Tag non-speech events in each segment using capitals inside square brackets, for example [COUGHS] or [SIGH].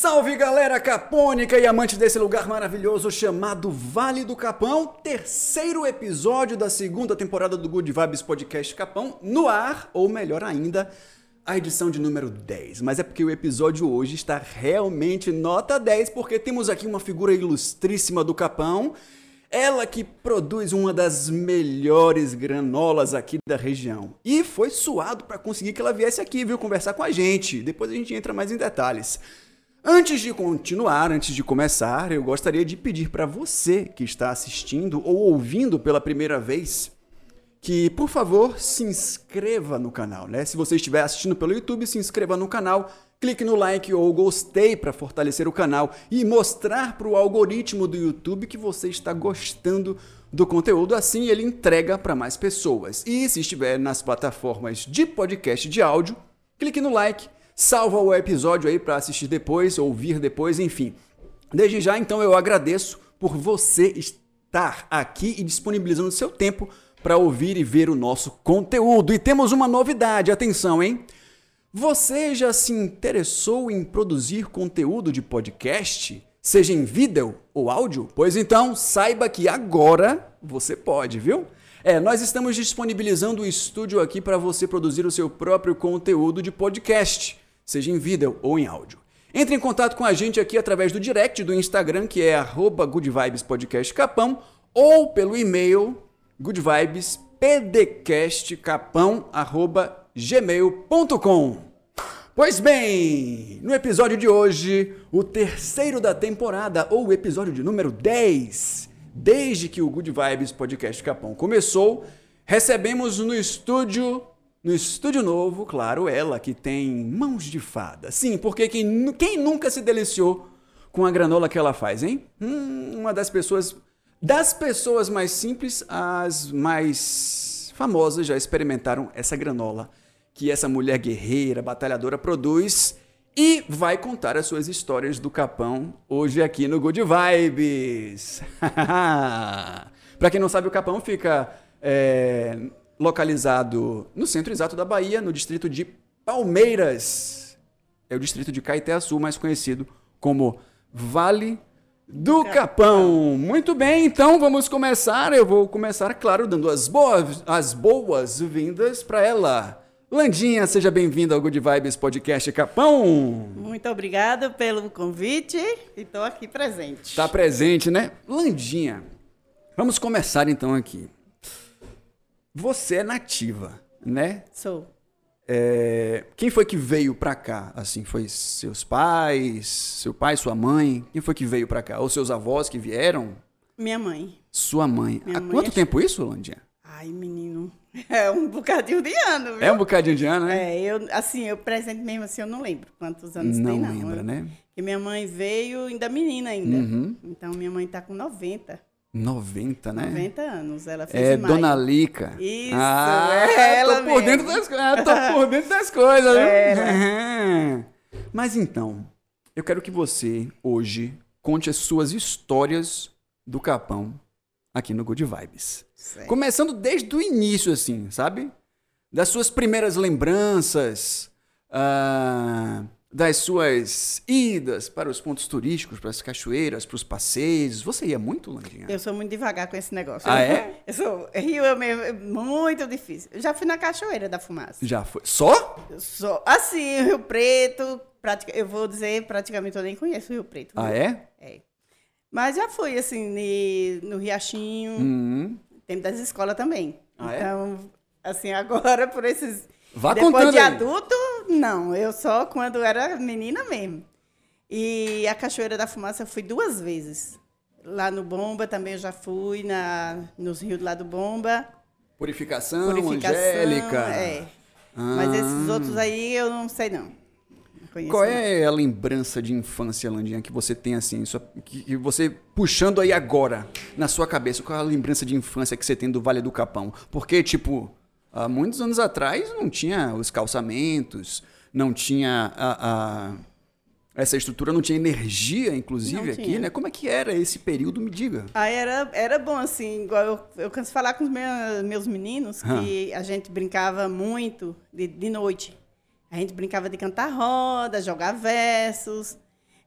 Salve galera capônica e amante desse lugar maravilhoso chamado Vale do Capão, terceiro episódio da segunda temporada do Good Vibes Podcast Capão no ar, ou melhor ainda, a edição de número 10. Mas é porque o episódio hoje está realmente nota 10, porque temos aqui uma figura ilustríssima do Capão, ela que produz uma das melhores granolas aqui da região. E foi suado para conseguir que ela viesse aqui, viu, conversar com a gente. Depois a gente entra mais em detalhes. Antes de continuar, antes de começar, eu gostaria de pedir para você que está assistindo ou ouvindo pela primeira vez que, por favor, se inscreva no canal, né? Se você estiver assistindo pelo YouTube, se inscreva no canal, clique no like ou gostei para fortalecer o canal e mostrar para o algoritmo do YouTube que você está gostando do conteúdo, assim ele entrega para mais pessoas. E se estiver nas plataformas de podcast de áudio, clique no like, salva o episódio aí para assistir depois, ouvir depois, enfim. Desde já, então, eu agradeço por você estar aqui e disponibilizando seu tempo para ouvir e ver o nosso conteúdo. E temos uma novidade, atenção, hein? Você já se interessou em produzir conteúdo de podcast, seja em vídeo ou áudio? Pois então, saiba que agora você pode, viu? É, nós estamos disponibilizando o estúdio aqui para você produzir o seu próprio conteúdo de podcast, seja em vídeo ou em áudio. Entre em contato com a gente aqui através do direct do Instagram, que é goodvibespodcastcapão, ou pelo e-mail goodvibespdcastcapão.gmail.com Pois bem, no episódio de hoje, o terceiro da temporada, ou o episódio de número 10, desde que o Good Vibes Podcast Capão começou, recebemos no estúdio, no estúdio novo, claro, ela que tem mãos de fada. Sim, porque quem, quem nunca se deliciou com a granola que ela faz, hein? Hum, uma das pessoas das pessoas mais simples às mais famosas já experimentaram essa granola que essa mulher guerreira, batalhadora produz e vai contar as suas histórias do Capão hoje aqui no Good Vibes. [LAUGHS] Para quem não sabe, o Capão fica é, localizado no centro exato da Bahia, no distrito de Palmeiras. É o distrito de Caeté-Sul, mais conhecido como Vale do Capão. Muito bem, então vamos começar. Eu vou começar, claro, dando as boas, as boas vindas para ela. Landinha, seja bem-vinda ao Good Vibes Podcast Capão. Muito obrigada pelo convite e estou aqui presente. Está presente, né? Landinha, vamos começar então aqui. Você é nativa, né? Sou. É, quem foi que veio pra cá? Assim, foi seus pais, seu pai, sua mãe? Quem foi que veio pra cá? Ou seus avós que vieram? Minha mãe. Sua mãe. Minha Há mãe quanto é- tempo isso, Landinha? Ai, menino. [LAUGHS] É um bocadinho de ano, viu? É um bocadinho de ano, né? É, eu, assim, eu presente mesmo assim, eu não lembro quantos anos não tem, não. lembra, Eu- né? Porque minha mãe veio ainda menina ainda. Uhum. Então, minha mãe tá com 90. 90, né? 90 anos. Ela fez É em maio. Dona Lica. Isso, ah, é ela tô por dentro das, ah, tô por dentro das coisas? Era. [LAUGHS] Mas então, eu quero que você hoje conte as suas histórias do Capão aqui no Good Vibes. Certo. Começando desde o início, assim, sabe? Das suas primeiras lembranças, ah, das suas idas para os pontos turísticos, para as cachoeiras, para os passeios. Você ia muito, Landinha? Eu sou muito devagar com esse negócio. Ah, é? Eu sou. Rio é mesmo, é muito difícil. Eu já fui na Cachoeira da Fumaça. Já foi. Só? Sou. Assim, Rio Preto, pratica, eu vou dizer, praticamente eu nem conheço o Rio Preto. Ah, viu? é? É. Mas já fui, assim, no Riachinho, Hum. tempo das escolas também. Ah, é? então, assim, agora por esses. Vá Depois contando de aí. adulto, não. Eu só quando era menina mesmo. E a Cachoeira da Fumaça eu fui duas vezes. Lá no Bomba também eu já fui, na, nos rios lá do Bomba. Purificação, Purificação. Angélica. É. Ah. Mas esses outros aí eu não sei, não. Conheço, Qual é a lembrança de infância, Landinha, que você tem assim, sua- que, que você puxando aí agora na sua cabeça, qual é a lembrança de infância que você tem do Vale do Capão? Porque, tipo, há muitos anos atrás não tinha os calçamentos, não tinha a, a- essa estrutura, não tinha energia, inclusive, aqui, né? Como é que era esse período? Me diga. Aí era, era bom, assim, igual eu, eu canso de falar com os meus, meus meninos que a gente brincava muito de, de noite. A gente brincava de cantar roda, jogar versos.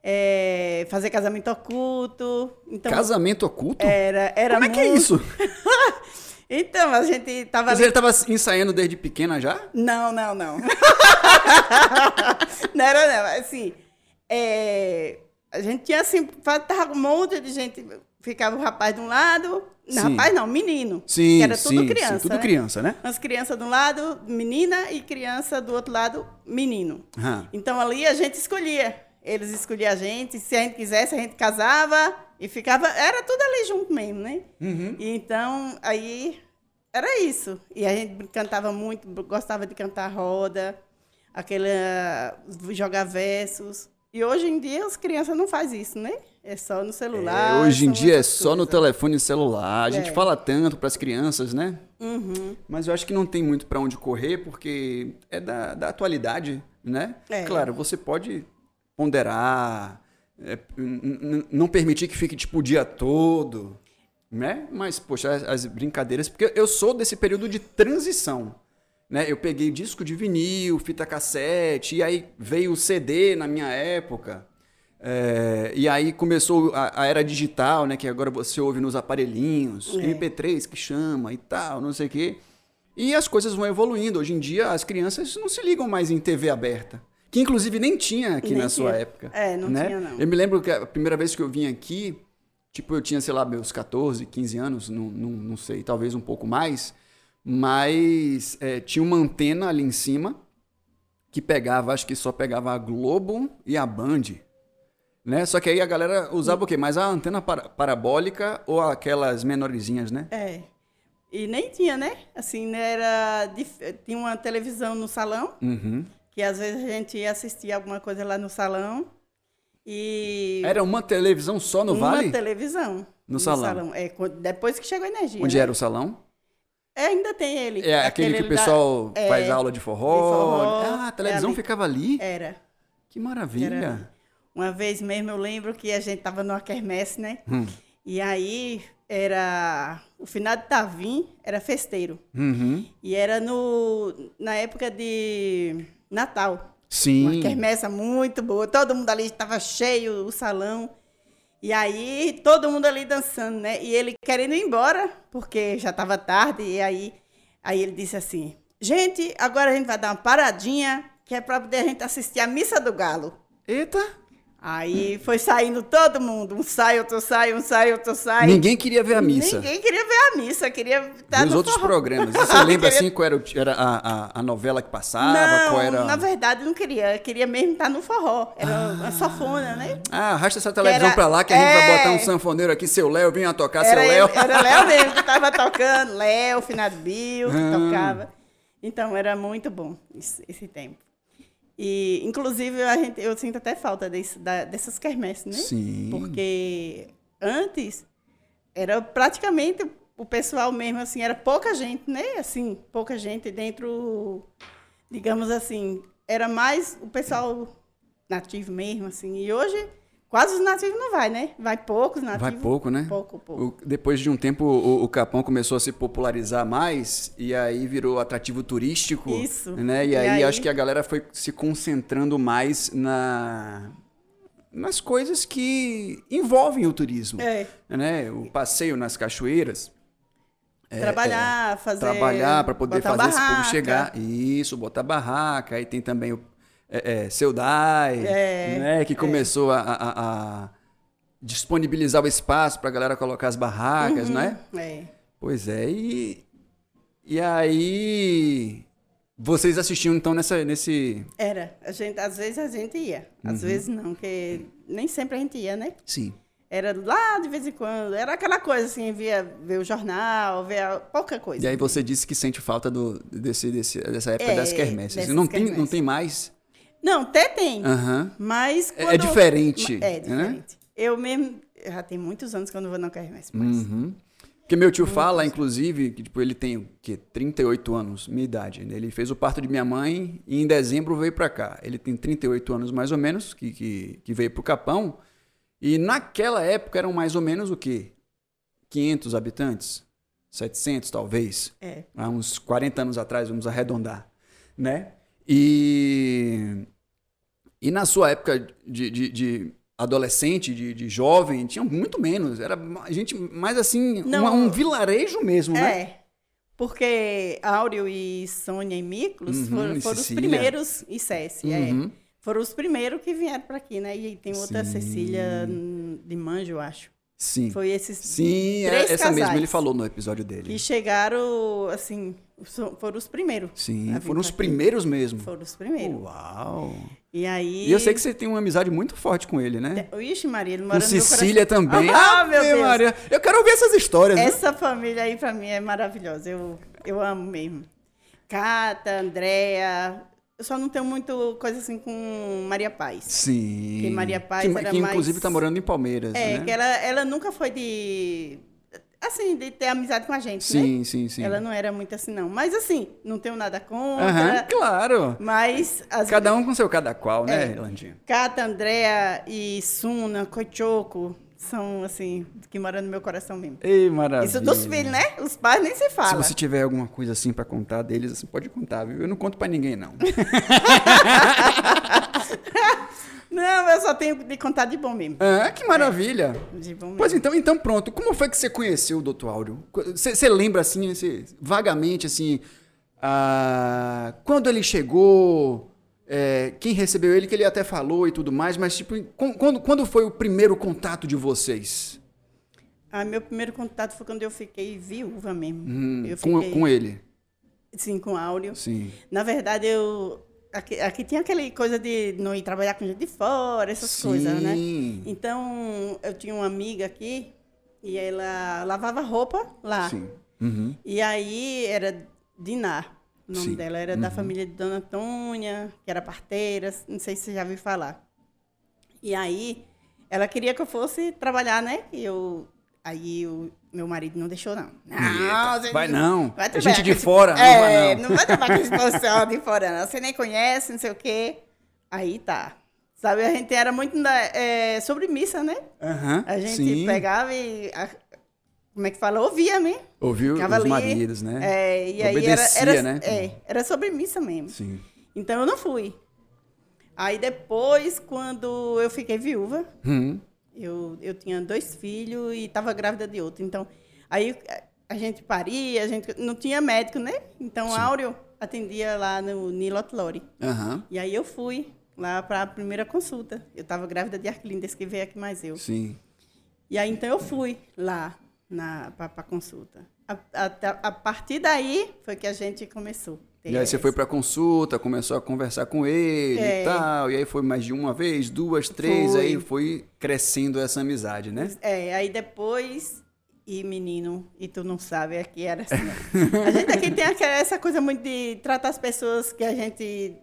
é, fazer casamento oculto. Então, Casamento oculto? era, era Como é que é isso? [LAUGHS] Então, a gente tava Você ali... estava ensaiando desde pequena já? Não, não, não. [LAUGHS] não era, não. Assim, é, a gente tinha assim, tava um monte de gente. Ficava o rapaz de um lado. Sim. rapaz não, menino. Sim, que era sim, tudo criança. sim, tudo né? criança, né? As crianças de um lado, menina, e criança do outro lado, menino. Ah, Então ali a gente escolhia. Eles escolhiam a gente, se a gente quisesse, a gente casava e ficava. Era tudo ali junto mesmo, né? Uhum. E então, aí era isso. E a gente cantava muito, gostava de cantar roda, aquele ah, jogar versos. E hoje em dia as crianças não fazem isso, né? É só no celular. É, hoje em dia é só no telefone celular. A gente É. fala tanto para as crianças, né? Uhum. Mas eu acho que não tem muito para onde correr, porque é da, da atualidade, né? É. Claro, você pode ponderar, é, não permitir que fique tipo o dia todo, né? Mas, poxa, as, as brincadeiras. Porque eu sou desse período de transição. Né? Eu peguei disco de vinil, fita cassete, e aí veio o CD na minha época. É, e aí começou a, a era digital, né? Que agora você ouve nos aparelhinhos, É. MP3 que chama e tal, não sei o quê. E as coisas vão evoluindo. Hoje em dia as crianças não se ligam mais em TV aberta. Que inclusive nem tinha aqui Nem na sua tinha. época. É, não né? tinha, não. Eu me lembro que a primeira vez que eu vim aqui, tipo, eu tinha, sei lá, meus 14, 15 anos, não, não, não sei, talvez um pouco mais. Mas é, tinha uma antena ali em cima que pegava, acho que só pegava a Globo e a Band. Né? Só que aí a galera usava o quê? Mais a antena para- parabólica ou aquelas menorzinhas, né? É. E nem tinha, né? Assim, né, era. Tinha uma televisão no salão, Uhum. Que às vezes a gente ia assistir alguma coisa lá no salão. E. Era uma televisão só no uma Vale? televisão. No salão. É, quando- depois que chegou a energia. Onde né? era o salão? É, ainda tem ele. É aquele, que o ali da- pessoal é, faz aula de forró. de forró, Ah, a televisão é ali. ficava ali? Era. Que maravilha. Era. Uma vez mesmo eu lembro que a gente tava numa quermesse, né? Hum. E aí era. O final de Tavim era festeiro. Uhum. E era no, na época de Natal. Uma Sim. quermessa muito boa. Todo mundo ali estava cheio, o salão. E aí, todo mundo ali dançando, né? E ele querendo ir embora, porque já estava tarde. E aí, aí ele disse assim: Gente, agora a gente vai dar uma paradinha, que é para poder a gente assistir a Missa do Galo. Eita! Aí foi saindo todo mundo. Um sai, outro sai, um sai, outro sai. Ninguém queria ver a missa. Ninguém queria ver a missa, queria estar Ver os no outros forró. programas. [LAUGHS] Você lembra Queria- assim qual era, o- era a, a, a novela que passava? não, qual era... na verdade não queria. Eu queria mesmo estar no forró. Era uma safona, né? Ah, arrasta essa televisão era- pra lá que a gente vai É. botar um sanfoneiro aqui. Seu Léo, vinha tocar, seu Era, Léo. ele- era Léo mesmo que estava [LAUGHS] tocando. Léo, Finado Bill, que Ah. tocava. Então, era muito bom esse, esse tempo. E, inclusive, a gente, eu sinto até falta desse, da- dessas quermesses, né? Sim. Porque antes era praticamente o pessoal mesmo, assim, era pouca gente, né? Assim, pouca gente dentro, digamos assim, era mais o pessoal nativo mesmo, assim. E hoje, quase os nativos não vai, né? Vai poucos nativos. Vai pouco, né? Pouco, pouco. O- depois de um tempo, o, o Capão começou a se popularizar mais e aí virou atrativo turístico. Isso. Né? E, E aí, aí- acho que a galera foi se concentrando mais na nas coisas que envolvem o turismo. É. Né? O passeio nas cachoeiras. trabalhar, fazer. trabalhar para poder fazer esse povo barraca. chegar. Isso, botar barraca. Aí tem também o é, é, Seudai, É, né, que começou a, a- a disponibilizar o espaço para a galera colocar as barracas, Uhum. né? É. Pois é, e, e aí vocês assistiam então nessa, nesse... Era. A gente, às vezes a gente ia. Uhum. Às vezes não, porque nem sempre a gente ia, né? Sim. Era lá de vez em quando. Era aquela coisa assim, via ver o jornal, ver a- pouca coisa. E aí você disse que sente falta do, desse, desse- dessa época É, das quermesses. dessas não, tem, não quermesses. tem mais? Não, até tem. Aham. Mas É- é quando... diferente, É né? diferente. Eu mesmo... Já tem muitos anos que eu não vou na quermesse mais. Uhum. Porque meu tio fala, inclusive, que tipo, ele tem o quê? 38 anos, minha idade. né? Ele fez o parto de minha mãe e em dezembro veio pra cá. Ele tem 38 anos mais ou menos, que, que, que veio pro Capão. E naquela época eram mais ou menos o quê? 500 habitantes? 700 talvez? É. Há uns 40 anos atrás, vamos arredondar, né? E, e na sua época de, de, de adolescente, de, de jovem, tinha muito menos. Era ma- gente mais assim, Não. uma- um vilarejo mesmo, né? É. Porque Áureo e Sônia e Miklos Uhum, foram, e foram os primeiros. E Cécia, Uhum. é. Foram os primeiros que vieram para aqui, né? E tem outra Sim. Cecília de Manjo, eu acho. Sim. Foi esses Sim, é- três essa mesmo ele falou no episódio dele. que chegaram, assim, foram os primeiros. Sim, foram os primeiros mesmo. Foram os primeiros. Uau! E aí. E eu sei que você tem uma amizade muito forte com ele, né? Ixi, Maria, ele Com mora no meu Cecília também. Ah, meu Deus. Maria. Eu quero ouvir essas histórias. Essa família aí, pra mim, é maravilhosa. Eu, eu amo mesmo. Cata, Andréa. Eu só não tenho muito coisa assim com Maria Paz. Sim. Que Maria Paz que, era que mais- inclusive tá morando em Palmeiras, É, né? que ela, ela nunca foi de. Assim, de ter amizade com a gente, né? Sim, sim, sim. Ela não era muito assim, não. Mas assim, não tenho nada contra. Claro. Mas as Cada um com seu cada qual, né, É. Landinha? Cata, Andréa e Suna, Cochoco, são assim, que moram no meu coração mesmo. Ei, maravilha. Isso dos filhos, né? Os pais nem se Se falam. você tiver alguma coisa assim pra contar deles, assim, pode contar, viu? Eu não conto pra ninguém, não. [LAUGHS] Não, eu só tenho de contar de bom mesmo. ah, que maravilha. De bom mesmo. Pois então, então pronto. Como foi que você conheceu o Dr. Áureo? Você lembra assim, você- vagamente assim, ah, quando ele chegou, é, quem recebeu ele, que ele até falou e tudo mais, mas tipo, com- quando, quando foi o primeiro contato de vocês? Ah, meu primeiro contato foi quando eu fiquei viúva mesmo. Hum, eu com, fiquei, com ele? Sim, com Áureo. Sim. Na verdade, eu. Aqui, aqui tinha aquele coisa de não ir trabalhar com gente de fora, essas Sim. coisas, né? Então, eu tinha uma amiga aqui e ela lavava roupa lá. Sim. Uhum. E aí era Dinar. O nome Sim. Uhum. dela era da família de Dona Antônia, que era parteira, não sei se você já ouviu falar. E aí ela queria que eu fosse trabalhar, né? E eu aí o meu marido não deixou não. Não, você Vai não. vai É trabalhar gente de esse- fora, não é, vai não. não vai trabalhar com esse pessoal de fora, não. Você nem conhece, não sei o quê. Aí tá. Sabe, a gente era muito na, é, sobre missa, né? Aham, A gente sim. pegava e. como é que fala? Ouvia, né? Ouviu Ficava os ali, maridos, né? É, e aí Obedecia, era, era, né? É, era sobre missa mesmo. Sim. Então eu não fui. Aí depois, quando eu fiquei viúva, Hum. eu, eu tinha dois filhos e estava grávida de outro. Então, aí a gente paria, a gente não tinha médico, né? Então, Sim. Áureo atendia lá no Nilot Lore. Aham. E aí eu fui lá para a primeira consulta. Eu estava grávida de Arquilindes, que veio aqui mais eu. Sim. E aí, então, eu fui lá para consulta. A, a- a partir daí foi que a gente começou. E aí você foi pra consulta, começou a conversar com ele É. e tal. E aí foi mais de uma vez, duas, três, Foi. aí foi crescendo essa amizade, né? É, aí depois. E menino, e tu não sabe, aqui era assim. [LAUGHS] A gente aqui tem essa coisa muito de tratar as pessoas que a gente.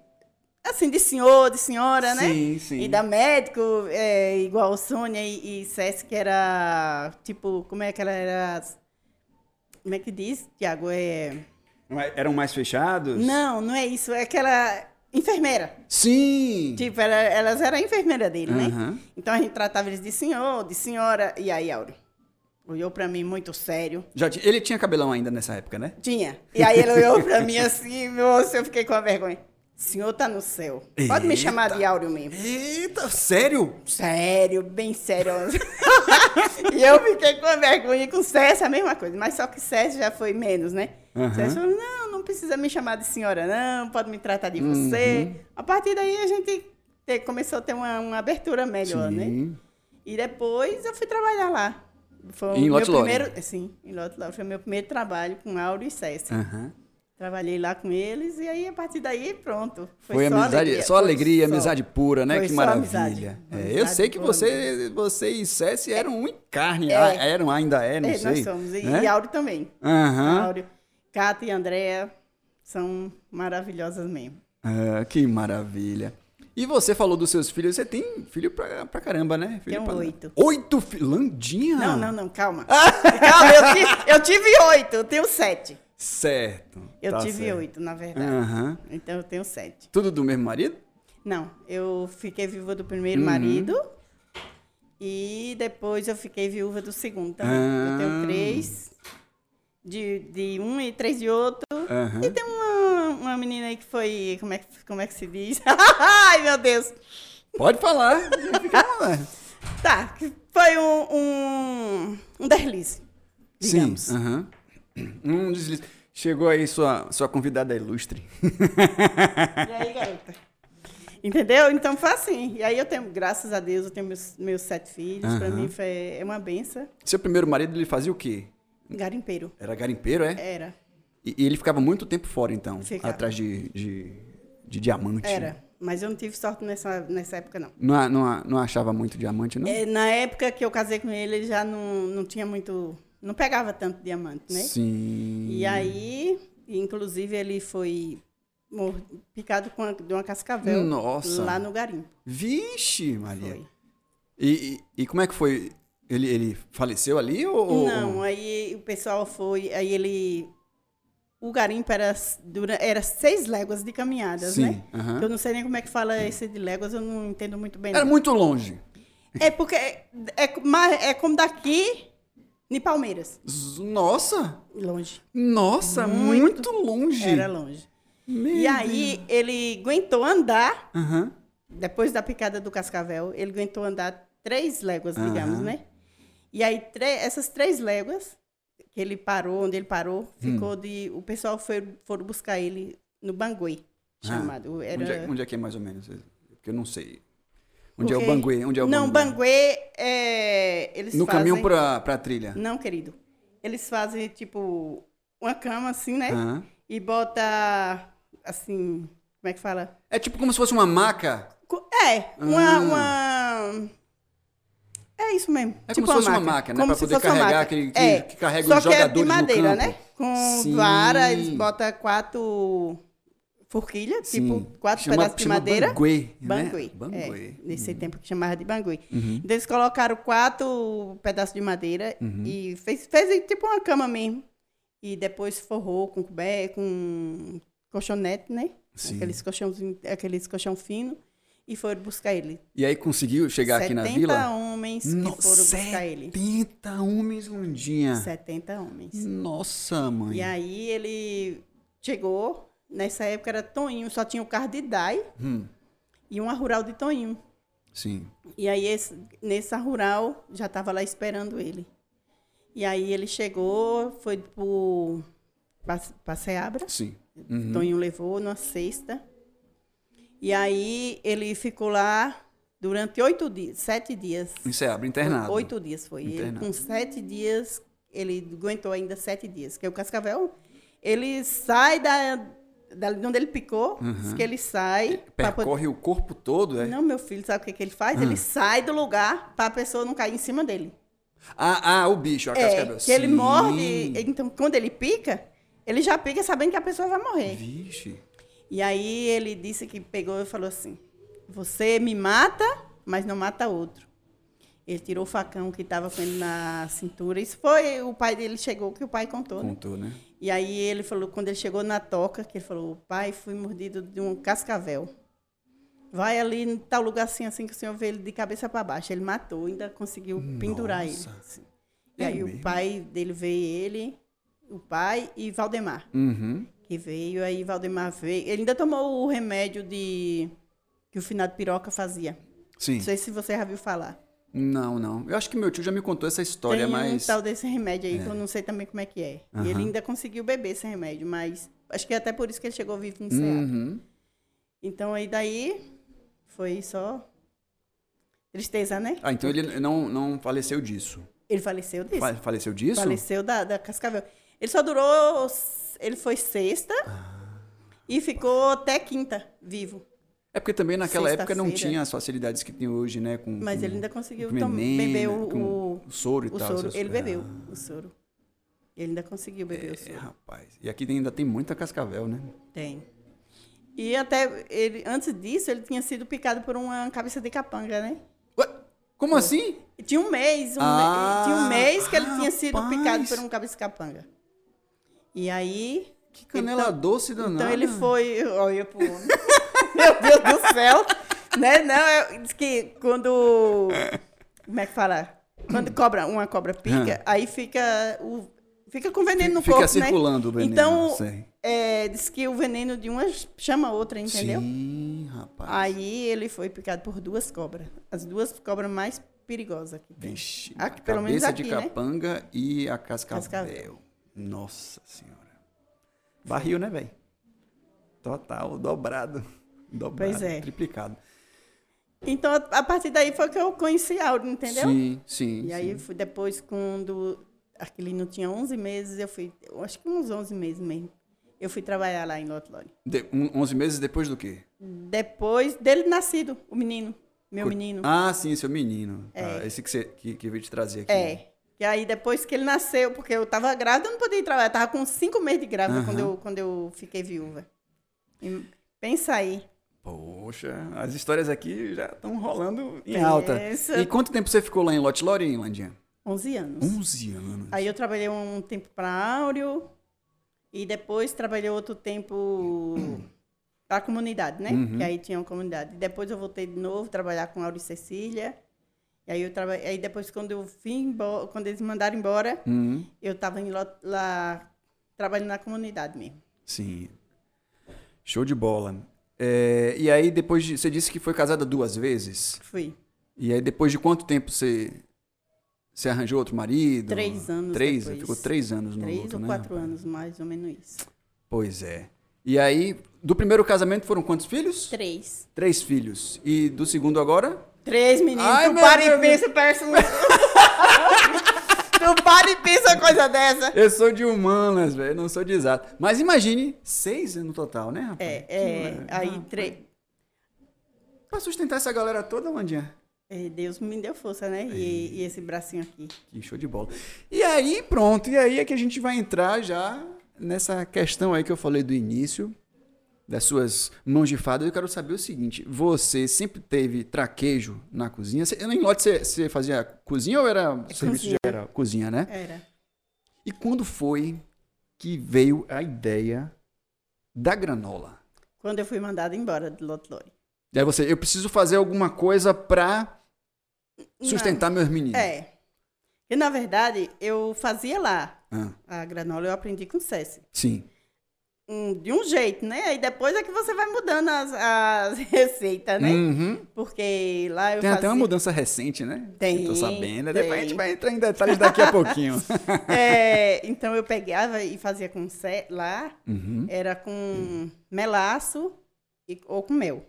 Assim, de senhor, de senhora, né? Sim, sim. E da médico, é, igual Sônia e, e César, que era. Tipo, como é que ela era. Como é que diz, Tiago? É. Eram mais fechados? Não, não é isso. É aquela enfermeira. Sim! Tipo, ela- elas eram enfermeira dele, né? Aham. Então a gente tratava eles de senhor, de senhora. E aí, Áureo, olhou pra mim muito sério. Já Ele tinha cabelão ainda nessa época, né? Tinha. E aí ele olhou pra mim assim, moço, eu fiquei com a vergonha. Senhor tá no céu. Pode me chamar de Áureo mesmo. Eita, sério? Sério, bem sério. [LAUGHS] e eu fiquei com a vergonha e com o César a mesma coisa. Mas só que César já foi menos, né? Aham. César falou, não, não precisa me chamar de senhora, não. Pode me tratar de Uhum. você. A partir daí a gente te- começou a ter uma, uma abertura melhor, né? Sim. E depois eu fui trabalhar lá. Foi Em meu Lore? primeiro, sim, em Lore. Foi o meu primeiro trabalho com Áureo e César. Aham. Trabalhei lá com eles e aí a partir daí pronto. Foi, só amizade, alegria, só foi alegria, só. amizade pura, né? Foi que só maravilha. amizade. É, eu Amizade sei que você, você e Cessi eram um em carne. É. ah, Eram, ainda é, não É, sei. nós somos. E, né? e Áureo também. Aham. Áureo, Cata e Andréa são maravilhosas mesmo. Ah, que maravilha. E você falou dos seus filhos, você tem filho pra, pra caramba, né? Filho Tenho pra- oito. Oito filhos? Landinha? Não, não, não, calma. calma, eu tive, eu tive oito, eu tenho sete. Certo. Eu tá tive certo. oito, na verdade. Aham. Então eu tenho sete. Tudo do mesmo marido? Não, eu fiquei viúva do primeiro Uhum. marido e depois eu fiquei viúva do segundo. Ah. Eu tenho três de, de um e três de outro. Aham. E tem uma, uma menina aí que foi. Como é, que- como é que se diz? [LAUGHS] Ai, meu Deus! Pode falar. [LAUGHS] Tá, foi um, um, um deslize, digamos. Sim. aham. Um deslize. Chegou aí sua, sua convidada ilustre. E aí, garota? Entendeu? Então foi assim. E aí eu tenho, graças a Deus, eu tenho meus, meus sete filhos. Pra Aham. mim foi, é uma benção. Seu primeiro marido, ele fazia o quê? Garimpeiro. Era garimpeiro, é? Era. E, e ele ficava muito tempo fora, então, Ficava. atrás de, de, de diamante. Era. Mas eu não tive sorte nessa, nessa época, não. Não, não, não achava muito diamante, não? É, na época que eu casei com ele, ele já não, não tinha muito. Não pegava tanto diamante, né? Sim. E aí, inclusive, ele foi picado com uma, de uma cascavel Nossa. lá no garimpo. Vixe, Maria. Foi. E, e, e como é que foi? Ele, ele faleceu ali ou... Não, aí o pessoal foi. Aí ele. O garimpo era, era seis léguas de caminhadas, Sim, né? aham. Eu não sei nem como é que fala esse de léguas, eu não entendo muito bem. Era não. muito longe. É porque é, é, é como daqui de Palmeiras. Nossa! Longe. Nossa, muito, Muito. longe. Era longe. Meu E aí ele aguentou andar. Aham. depois da picada do cascavel, ele aguentou andar três léguas, Aham. digamos, né? E aí essas três léguas que ele parou, onde ele parou, Hum. ficou de. O pessoal foi, foram buscar ele no Banguê, chamado. Era, Onde, é, onde é que é mais ou menos? Porque eu não sei. Onde é o Porque- Banguê? Onde é o Não, Banguê? É. Eles No fazem, caminho pra, pra trilha. Não, querido. Eles fazem, tipo, uma cama assim, né? Aham. E bota assim. Como é que fala? É tipo como se fosse uma maca. É, uma. Ah. uma... É isso mesmo. É tipo como se fosse uma máquina, né? Como Pra poder carregar aquele- que- é. que carrega Só os que é de jogadores no madeira, campo. né? Com Sim. vara, eles botam quatro forquilhas, Sim. tipo, quatro Chama- pedaços de madeira. Banguê, né? Banguê. Banguê. É, nesse tempo que chamava de banguê. Uhum. Então eles colocaram quatro pedaços de madeira Uhum. e fez, fez tipo uma cama mesmo. E depois forrou com coberto, com colchonete, né? Sim. Aqueles colchãozinhos, aqueles colchão fino. E foram buscar ele. E aí conseguiu chegar aqui na 70 vila? homens No- que foram buscar ele. 70 homens, Lundinha. 70 homens. Nossa, mãe. E aí ele chegou, nessa época era Toninho, só tinha o carro de Dai Hum, e uma rural de Toninho. sim. E aí esse, nessa rural já estava lá esperando ele. E aí ele chegou, foi pro para Seabra, Sim. Uhum. Toninho levou numa sexta. E aí ele ficou lá durante oito dias, sete dias. É, abre internado. Oito dias foi. Ele, Internado. com sete dias, ele aguentou ainda sete dias. Que o cascavel, ele sai da de onde ele picou, diz que ele sai. pra poder- Percorre o corpo todo, é? Não, meu filho, sabe o que, que ele faz? Ah. Ele sai do lugar para a pessoa não cair em cima dele. Ah, ah, o bicho, a É, cascavel. que ele Sim. morde. Então, quando ele pica, ele já pica sabendo que a pessoa vai morrer. Vixe. E aí ele disse que pegou e falou assim: Você me mata, mas não mata outro. Ele tirou o facão que estava com ele na cintura. Isso foi o pai dele chegou, que o pai contou. Né? Contou, né? E aí ele falou, quando ele chegou na toca, que ele falou: Pai, fui mordido de um cascavel. Vai ali em tal lugar assim, assim que o senhor vê ele de cabeça para baixo. Ele matou, ainda conseguiu pendurar ele. Nossa. assim. E É aí mesmo? o pai dele veio ele, o pai e Valdemar Uhum. que veio, aí Valdemar veio. Ele ainda tomou o remédio de que o finado piroca fazia. Sim. Não sei se você já viu falar. Não, não. Eu acho que meu tio já me contou essa história, Tem mas. um tal desse remédio aí que eu não sei também como é que é. E ele ainda conseguiu beber esse remédio, mas acho que é até por isso que ele chegou vivo no. Uhum. Então aí daí foi só tristeza, né? Ah, então ele não, não faleceu disso. Ele faleceu disso. Fa- Faleceu disso? Faleceu da, da cascavel. Ele só durou. Ele foi sexta Ah. e ficou até quinta vivo. É porque também naquela época não tinha as facilidades que tem hoje, né? Com, Mas com- ele ainda conseguiu veneno, beber o, o, o soro e o tal. soro. Ele bebeu o soro. Ele ainda conseguiu beber o É, soro. rapaz. E aqui ainda tem muita cascavel, né? Tem. E até ele, antes disso, ele tinha sido picado por uma cabeça de capanga, né? Ué, como assim? E Tinha um mês, um Ah, me- tinha um mês que ele tinha sido picado por um cabeça de capanga. E aí. Que canela então- doce danada. Então ele foi. [LAUGHS] Olha pro homem. Meu Deus do céu! né? Não, eu, diz que quando. Como é que fala? Quando cobra, uma cobra pica, aí fica. O, fica com veneno no Fica corpo, circulando o né? veneno, Então, sei. é, diz que o veneno de uma chama a outra, entendeu? Sim, rapaz. Aí ele foi picado por duas cobras. As duas cobras mais perigosa que tem. Vixe, Aqui, a pelo menos cabeça de aqui, né? capanga e a cascavel. Cascavel. Nossa senhora. Barril, né, velho? Total, dobrado. Dobrado, Pois é. triplicado. Então, a partir daí foi que eu conheci a entendeu? Sim, sim. E aí, sim. fui depois, quando Aquilino tinha 11 meses, eu fui, eu acho que uns 11 meses mesmo, eu fui trabalhar lá em Lotlore. De, um, 11 meses depois do quê? Depois dele nascido, o menino, meu Co- menino. Ah, sim, seu menino. É. Ah, esse que, você, que, que veio te trazer aqui. É. E aí, depois que ele nasceu, porque eu tava grávida, eu não podia ir trabalhar. Eu tava com cinco meses de grávida quando, eu, quando eu fiquei viúva. E pensa aí. Poxa, as histórias aqui já estão rolando em Pensa. alta. E quanto tempo você ficou lá em Lot Lore, Landinha? 11 anos. 11 anos. Aí eu trabalhei um tempo para Áureo e depois trabalhei outro tempo para a comunidade, né? Uhum. Que aí tinha uma comunidade. Depois eu voltei de novo trabalhar com Áureo e Cecília. E aí eu trabalhei, aí depois quando eu vim embora, quando eles me mandaram embora, Uhum, eu estava lá trabalhando na comunidade mesmo. sim. Show de bola. É, e aí, depois de. Você disse que foi casada duas vezes. Fui. E aí, depois de quanto tempo você. Você arranjou outro marido? Três anos Três? depois. Ficou três anos no Três luto, ou né? quatro anos, mais ou menos isso. Pois é. E aí, do primeiro casamento foram quantos filhos? Três. Três filhos. E do segundo agora? Três meninos. Ai, tu para e pensa, parece um... [LAUGHS] tu para e pensa uma coisa dessa. Eu sou de humanas, velho. Não sou de exato. Mas imagine, seis no total, né, rapaz? É, é, aí Ah, três. Pra sustentar essa galera toda, Landinha. É, Deus me deu força, né? E, e esse bracinho aqui. Que show de bola. E aí, pronto. E aí é que a gente vai entrar já nessa questão aí que eu falei do início, das suas mãos de fada. Eu quero saber o seguinte: você sempre teve traquejo na cozinha? Você, em lote você, você fazia cozinha ou era serviço de cozinha. era cozinha, né? Era. E quando foi que veio a ideia da granola? Quando eu fui mandada embora de Lotlore. E aí você, eu preciso fazer alguma coisa pra sustentar meus meninos. É. E, na verdade, eu fazia lá Ah, a granola, eu aprendi com o César. sim. De um jeito, né? Aí depois é que você vai mudando as, as [LAUGHS] receitas, né? Uhum. Porque lá eu Tem fazia... até uma mudança recente, né? Tem, Eu tô sabendo. tem. Depois a gente vai entrar em detalhes daqui a [LAUGHS] pouquinho. É, então eu pegava e fazia com ce- lá, Uhum. era com melaço e- ou com mel.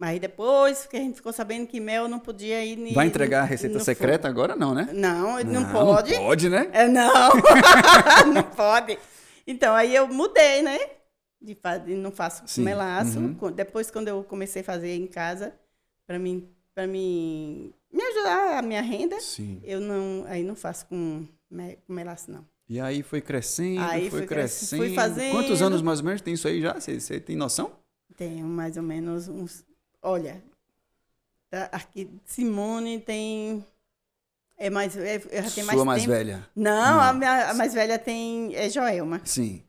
Mas depois que a gente ficou sabendo que mel não podia ir... ni- Vai entregar a receita secreta agora? Não, né? fogo. Não, não, Não pode. Não pode, né? É, não, [LAUGHS] não pode. Então, aí eu mudei, né? De fazer, não faço com Sim, melaço. uhum. Depois, quando eu comecei a fazer em casa, para mim, para mim me ajudar a minha renda, Sim. eu não, aí não faço com, com melaço, não. E aí foi crescendo, Aí foi crescendo. fui fazendo. Quantos anos mais ou menos tem isso aí já? Você você tem noção? Tenho mais ou menos uns. Olha, tá, aqui Simone tem. É mais. É, tenho mais Sua mais tempo. velha. Não, a, minha, a mais velha tem. É Joelma. Sim.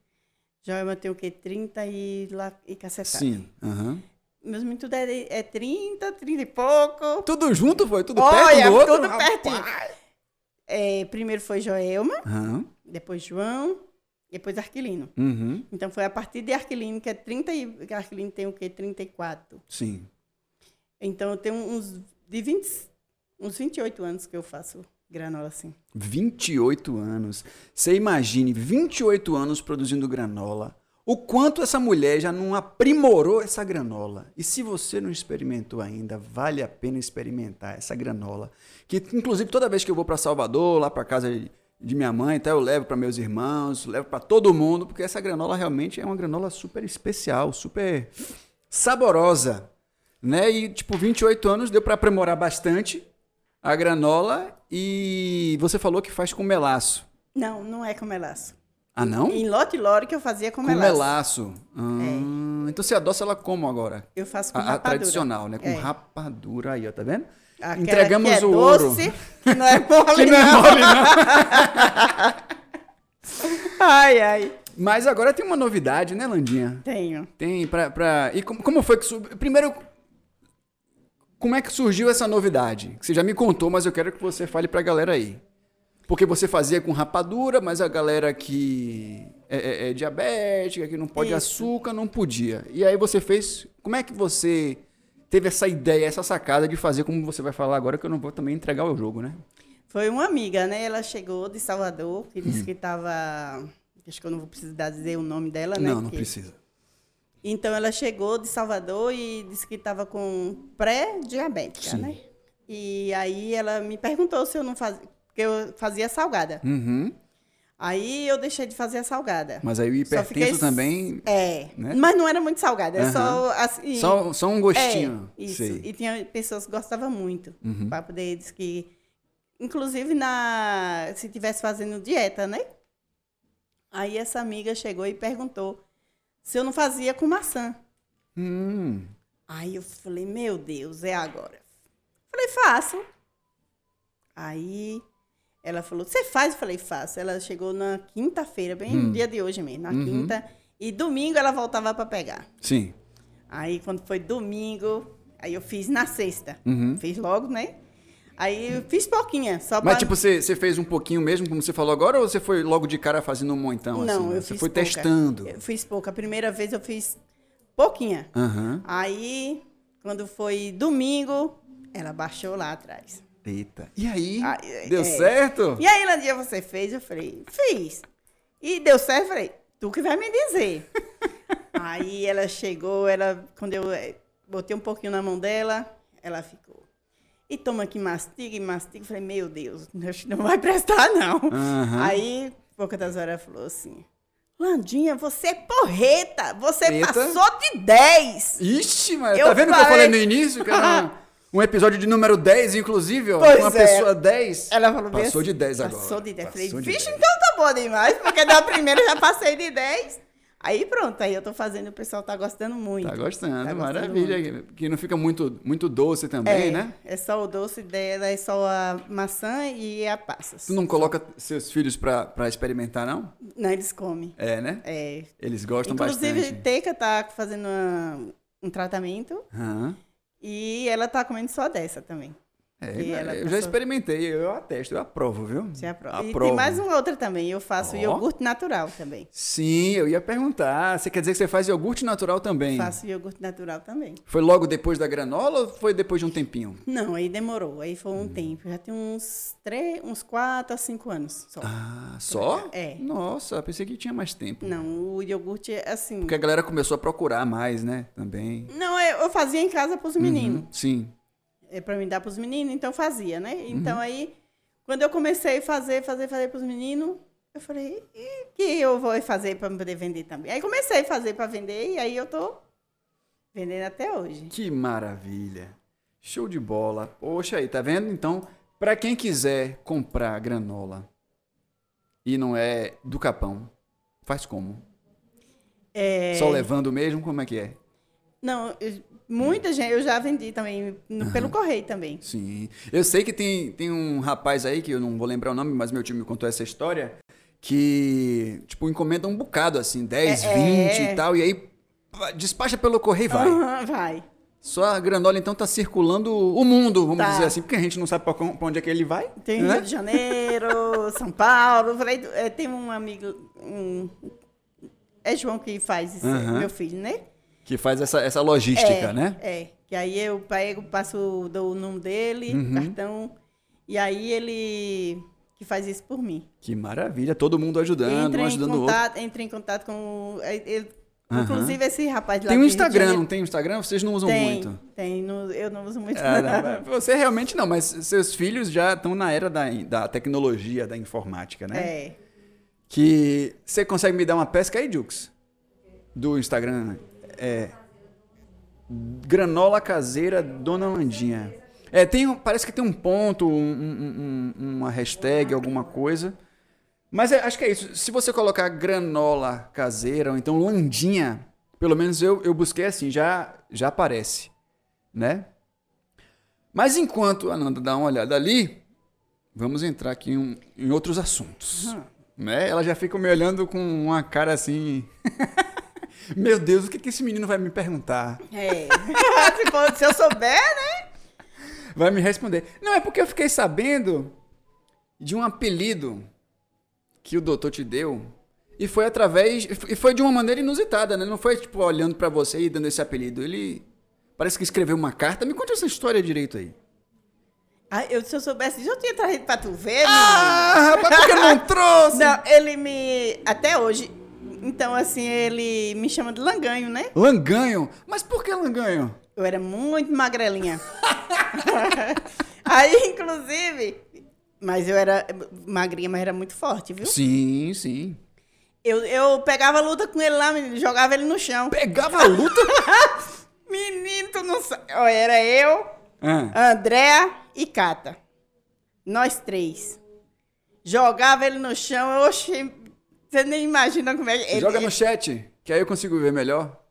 Joelma tem o quê? 30 e, lá, e cacetada. Sim. aham. Meus meninos tudo é, é 30, 30 e pouco. Tudo junto foi? Tudo Olha, perto do outro? tudo pertinho. É, primeiro foi Joelma, Aham. depois João, depois Arquilino. Uhum. Então foi a partir de Arquilino, que é 30 e. Arquilino tem o quê? 34. Sim. Então eu tenho uns de 20, uns 28 anos que eu faço granola assim. 28 anos. Você imagine, 28 anos produzindo granola. O quanto essa mulher já não aprimorou essa granola. E se você não experimentou ainda, vale a pena experimentar essa granola. Que inclusive toda vez que eu vou para Salvador, lá para casa de, minha mãe, até eu levo para meus irmãos, levo para todo mundo, porque essa granola realmente é uma granola super especial, super saborosa, né? E tipo, 28 anos deu para aprimorar bastante a granola e você falou que faz com melaço. Não, não é com melaço. Ah, não? Em lote lore que eu fazia com, Com melaço. melaço. Ah, Então você adoça ela como agora? Eu faço com A, a rapadura. tradicional, né? Com É. rapadura aí, ó, tá vendo? Aquela Entregamos que é o ouro. doce, que não é mole, [LAUGHS] Que não é não. mole, não. [LAUGHS] Ai, ai. Mas agora tem uma novidade, né, Landinha? Tenho. Tem pra. pra... E como, como foi que. Primeiro, como é que surgiu essa novidade? Você já me contou, mas eu quero que você fale pra galera aí. Porque você fazia com rapadura, mas a galera que é, é- é diabética, que não pode Isso. açúcar, não podia. E aí você fez. Como é que você teve essa ideia, essa sacada de fazer como você vai falar agora, que eu não vou também entregar o jogo, né? Foi uma amiga, né? Ela chegou de Salvador, que Hum. disse que estava. Acho que eu não vou precisar dizer o nome dela, né? não, não Porque- precisa. Então ela chegou de Salvador e disse que estava com pré-diabética, né? E aí ela me perguntou se eu não fazia. Porque eu fazia salgada. Uhum. Aí eu deixei de fazer a salgada. Mas aí o hipertenso fiquei- também. É. né? Mas não era muito salgada, era só assim. Só, só um gostinho. É, isso. Sei. E tinha pessoas que gostavam muito. Uhum. Para poder dizer que. Inclusive, na, se tivesse fazendo dieta, né? Aí essa amiga chegou e perguntou se eu não fazia com maçã. Hum. Aí eu falei, meu Deus, é agora. Falei, faço. Aí ela falou, você faz? Eu falei, faço. Ela chegou na quinta-feira, bem no dia de hoje mesmo, na Uhum. quinta. E domingo ela voltava para pegar. Sim. Aí quando foi domingo, aí eu fiz na sexta. Uhum. Fiz logo, né? Aí fiz pouquinha, só Mas, pra... tipo, você, você fez um pouquinho mesmo, como você falou agora, ou você foi logo de cara fazendo um montão? Não, assim? eu Você foi pouca. testando. Eu fiz pouca. A primeira vez eu fiz pouquinha. Aham. Aí, quando foi domingo, ela baixou lá atrás. Eita. E aí? É, Deu é. certo? E aí, Landia, você fez? Eu falei, fiz. E deu certo? Eu falei, tu que vai me dizer. [LAUGHS] aí ela chegou, ela, quando eu eh, botei um pouquinho na mão dela, ela ficou. E toma aqui, mastiga e mastiga. Falei, meu Deus, [LAUGHS] que não vai prestar, não. Aham. Aí, pouca das horas, falou assim, Landinha, você é porreta, você Eita. passou de 10. Ixi, mas Eu tá vendo o que eu falei- falei no início? Que era [LAUGHS] um, um episódio de número 10, inclusive, ó. Pois uma é. pessoa 10. Ela falou Passou assim, de 10 agora. Passou de 10. Falei, de vixe, 10. então tá bom demais, porque da primeira já passei de 10. Aí pronto, aí eu tô fazendo, o pessoal tá gostando muito. Tá gostando, Tá gostando maravilha. Que não fica muito, muito doce também, é, né? é só o doce dela, é só a maçã e a passas. Tu não coloca seus filhos pra, pra experimentar, não? Não, eles comem. É, né? É. Eles gostam Inclusive, bastante. Teca tá fazendo uma- um tratamento Aham. e ela tá comendo só dessa também. É, E ela eu já experimentei, eu atesto, eu aprovo, viu? Você aprova. E Aprovo. tem mais uma outra também, eu faço Ó. iogurte natural também. Sim, eu ia perguntar. Você quer dizer que você faz iogurte natural também? Faço iogurte natural também. Foi logo depois da granola ou foi depois de um tempinho? Não, aí demorou. Aí foi Hum. um tempo. Já tem uns três, uns quatro a cinco anos só. Ah, só? É. Nossa, pensei que tinha mais tempo. Não, o iogurte é assim. Porque a galera começou a procurar mais, né? Também. Não, eu, eu fazia em casa pros meninos. Uhum, Sim. É pra me dar pros meninos, então fazia, né? Uhum. Então aí, quando eu comecei a fazer, fazer, fazer pros meninos, eu falei, e que eu vou fazer pra poder vender também? Aí comecei a fazer pra vender e aí eu tô vendendo até hoje. Que maravilha. Show de bola. Poxa aí, tá vendo? Então, pra quem quiser comprar granola e não é do Capão, faz como? É, Só levando mesmo? Como é que é? Não, eu- muita gente, eu já vendi também, no- pelo correio também. Sim. Eu sei que tem, tem um rapaz aí, que eu não vou lembrar o nome, mas meu time me contou essa história, que, tipo, encomenda um bocado, assim, 10, É, 20 é. e tal, e aí despacha pelo correio e vai. Aham, vai. Só a granola, então, tá circulando o mundo, vamos Tá. dizer assim, porque a gente não sabe pra onde é que ele vai. Tem né? Rio de Janeiro, [LAUGHS] São Paulo. Falei, é, tem um amigo, um, é João que faz isso, Aham. meu filho, né? Que faz essa, essa logística, é, né? É, que aí eu pego, passo, dou o nome dele, Uhum. cartão, e aí ele que faz isso por mim. Que maravilha, todo mundo ajudando, entra, um ajudando o outro. contato, entra em contato com... é, ele- Aham. Inclusive esse rapaz lá Tem um Instagram, não tem um Instagram? Vocês não usam tem, muito. Tem, no- eu não uso muito. Não. não, você realmente não, mas seus filhos já estão na era da, da tecnologia, da informática, né? É. Que você consegue me dar uma pesca aí, Jux? Do Instagram. É. Granola caseira Dona Landinha. É, tem, parece que tem um ponto, um- um- um- uma hashtag, alguma coisa. Mas é- acho que é isso. Se você colocar granola caseira ou então Landinha, pelo menos eu, eu busquei assim, já, já aparece, né? Mas enquanto a Nanda dá uma olhada ali, vamos entrar aqui em, em outros assuntos. Uhum. Né? Ela já fica me olhando com uma cara assim. [LAUGHS] Meu Deus, o que, que esse menino vai me perguntar? É. [LAUGHS] se, eu souber, né? Vai me responder. Não, é porque eu fiquei sabendo de um apelido que o doutor te deu. E foi através. E foi de uma maneira inusitada, né? Não foi, tipo, olhando pra você e dando esse apelido. Ele Parece que escreveu uma carta. Me conte essa história direito aí. Ah, eu, se eu soubesse disso, eu tinha trazido pra tu ver, Ah, rapaz, por que não [LAUGHS] trouxe? Não, ele me. Até hoje. Então, assim, ele me chama de langanho, né? Langanho? Mas por que langanho? Eu era muito magrelinha. [LAUGHS] Aí, inclusive. Mas eu era magrinha, mas era muito forte, viu? Sim, sim. Eu, eu pegava luta com ele lá, menino, jogava ele no chão. Pegava [LAUGHS] luta? Menino, tu não sabe. Era eu, Ah, Andréa e Cata. Nós três. Jogava ele no chão, oxe, você nem imagina como é que. Joga no chat, que aí eu consigo ver melhor.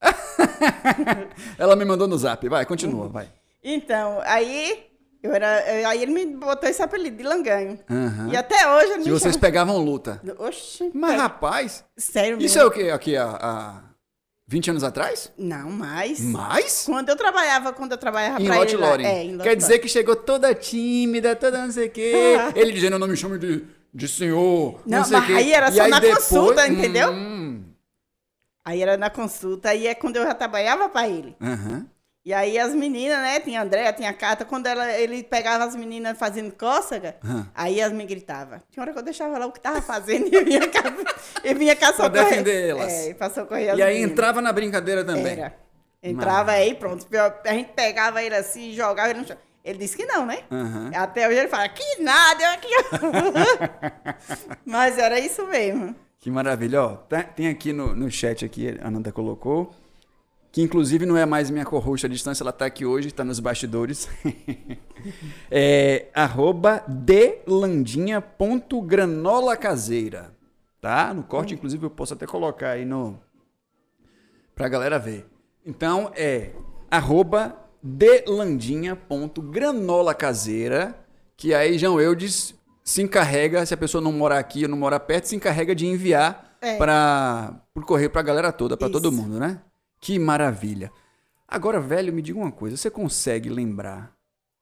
[LAUGHS] Ela me mandou no zap. Vai, continua, vai. Então, aí. Eu era, aí ele me botou esse apelido de langanho. Aham. E até hoje ele me vocês chama- pegavam luta. Oxe, Mas, rapaz, sério mesmo. isso é o quê? Aqui, há, há 20 anos atrás? Não, mas. Mais? Quando eu trabalhava, quando eu trabalhava Em pra Lot ele. lá-. É, em Lot Quer dizer que chegou toda tímida, toda não sei o quê. [LAUGHS] Ele dizendo, não me chame de, de senhor. Não, Não, sei mas quê. aí era E só na consulta, entendeu? Hum, Aí era na consulta, aí é quando eu já trabalhava pra ele. aham. E aí as meninas, né? Tinha a Andréa, tinha a Cata, quando ela, ele pegava as meninas fazendo cócega, Aham. aí elas me gritavam. Tinha hora que eu deixava lá o que tava fazendo e eu vinha cá, [LAUGHS] eu vinha cá Pra socorrer. defender elas. É, pra socorrer as E aí meninas. entrava na brincadeira também. Era. Entrava aí, pronto. A gente pegava ele assim e jogava ele no chão. Ele disse que não, né? Aham. Até hoje ele fala, que nada, eu aqui. [LAUGHS] Mas era isso mesmo. Que maravilha. Ó, tá- tem aqui no, no chat aqui, a Ananda colocou, que inclusive não é mais minha co-host à distância, ela tá aqui hoje, tá nos bastidores. [LAUGHS] é arroba delandinha.granola caseira. Tá? No corte, inclusive, eu posso até colocar aí no... pra galera ver. Então, é arroba delandinha.granola caseira, que aí João Eudes se encarrega, se a pessoa não morar aqui ou não morar perto, se encarrega de enviar É. para por correio pra galera toda, pra todo mundo, né? Que maravilha. Agora, velho, me diga uma coisa, você consegue lembrar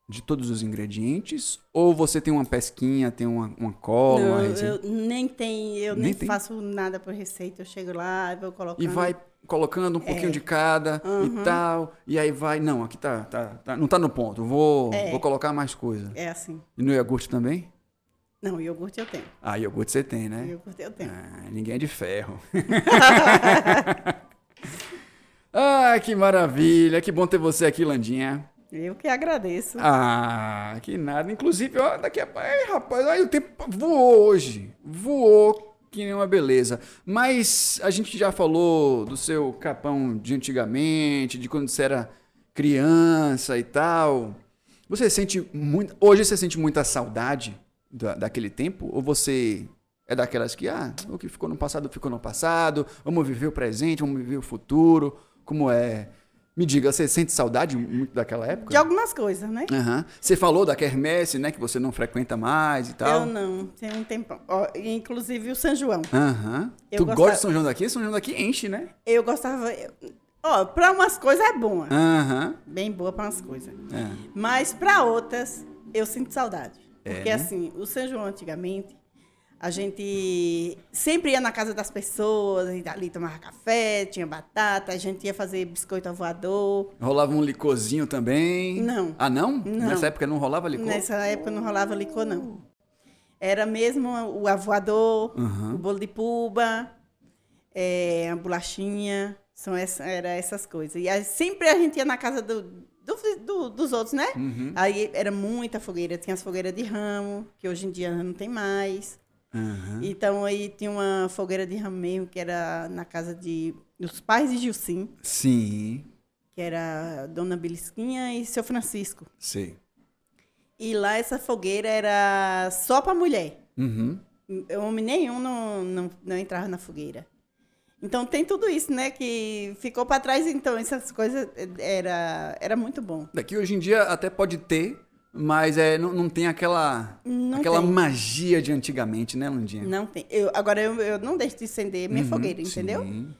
de todos os ingredientes ou você tem uma pesquinha, tem uma, uma cola, uma Não, receita eu nem tem, eu Nem nem, faço nada por receita. Eu chego lá, vou colocando. e vai colocando um pouquinho É. de cada e tal, e aí vai, não, aqui tá, tá, tá- não tá no ponto, vou, É. vou colocar mais coisa. É assim. E no iogurte também? Não, iogurte eu tenho. Ah, iogurte você tem, né? Iogurte eu tenho. Ah, ninguém é de ferro. [LAUGHS] ah, que maravilha. Que bom ter você aqui, Landinha. Eu que agradeço. Ah, que nada. Inclusive, ó, daqui a Ai, rapaz, aí o tempo voou hoje. Voou que nem uma beleza. Mas a gente já falou do seu capão de antigamente, de quando você era criança e tal. Você sente muito. Hoje você sente muita saudade da, daquele tempo? Ou você é daquelas que, ah, o que ficou no passado ficou no passado, vamos viver o presente, vamos viver o futuro? Como é? Me diga, você sente saudade muito daquela época? De algumas coisas, né? Aham. Você falou da quermesse, né? Que você não frequenta mais e tal. Eu não, tem um tempão. Ó, inclusive o São João. Aham. Eu Tu gostava- gosta de São João daqui? São João daqui enche, né? Eu gostava. Ó, pra umas coisas é boa. Aham. Bem boa pra umas coisas. É. Mas pra outras, eu sinto saudade. É, Porque né? assim, o São João antigamente, a gente sempre ia na casa das pessoas, ali tomava café, tinha batata, a gente ia fazer biscoito voador. Rolava um licorzinho também? Não. Ah, não? Não. Nessa época não rolava licor? Nessa época não rolava licor, não. Era mesmo o avoador, Uhum. o bolo de puba, é, a bolachinha, são essa, era essas coisas. E aí, sempre a gente ia na casa do, do- do- dos outros, né? Uhum. Aí era muita fogueira, tinha as fogueiras de ramo, que hoje em dia não tem mais. Aham. Então aí tinha uma fogueira de ramo mesmo, que era na casa de, dos pais de Gilcim, Sim, que era Dona Belisquinha e seu Francisco. sei. E lá essa fogueira era só para mulher. Uhum. Homem nenhum não, não, não entrava na fogueira. Então tem tudo isso, né? Que ficou para trás, então essas coisas era, era muito bom. Daqui hoje em dia até pode ter, mas é, não, não tem aquela, Não aquela tem. magia de antigamente, né, Landinha? Não tem. Eu, agora eu, eu não deixo de acender minha Uhum, fogueira, entendeu? sim.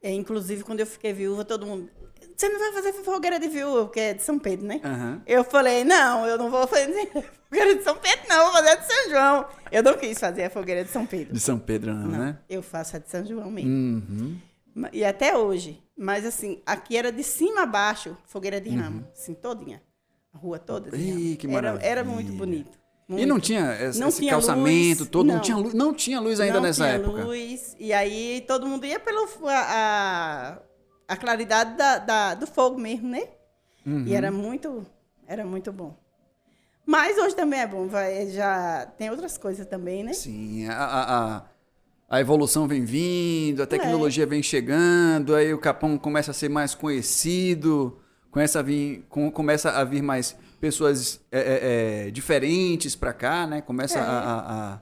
É, inclusive, quando eu fiquei viúva, todo mundo. Você não vai fazer fogueira de viúva, porque é de São Pedro, né? Aham. Eu falei, não, eu não vou fazer fogueira de São Pedro, não, vou fazer a de São João. Eu não quis fazer a fogueira de São Pedro. De São Pedro, não, Não, né? eu faço a de São João mesmo. Uhum. E até hoje. Mas assim, aqui era de cima a baixo, fogueira de ramo. Assim, todinha. Rua toda. Uhum. Ih, que era, maravilha. era muito bonito. E muito. não tinha esse, Não esse tinha calçamento luz, todo, não. não. tinha luz, não tinha luz ainda não nessa tinha época. luz. E aí todo mundo ia pela a, a, claridade da, da- do fogo mesmo, né? Uhum. E era muito, era muito bom. Mas hoje também é bom, vai, já tem outras coisas também, né? Sim, a, a, a, evolução vem vindo, a É. tecnologia vem chegando, aí o Capão começa a ser mais conhecido, começa a vir, com- começa a vir mais pessoas é, é, é, diferentes para cá, né? Começa É. a, a- a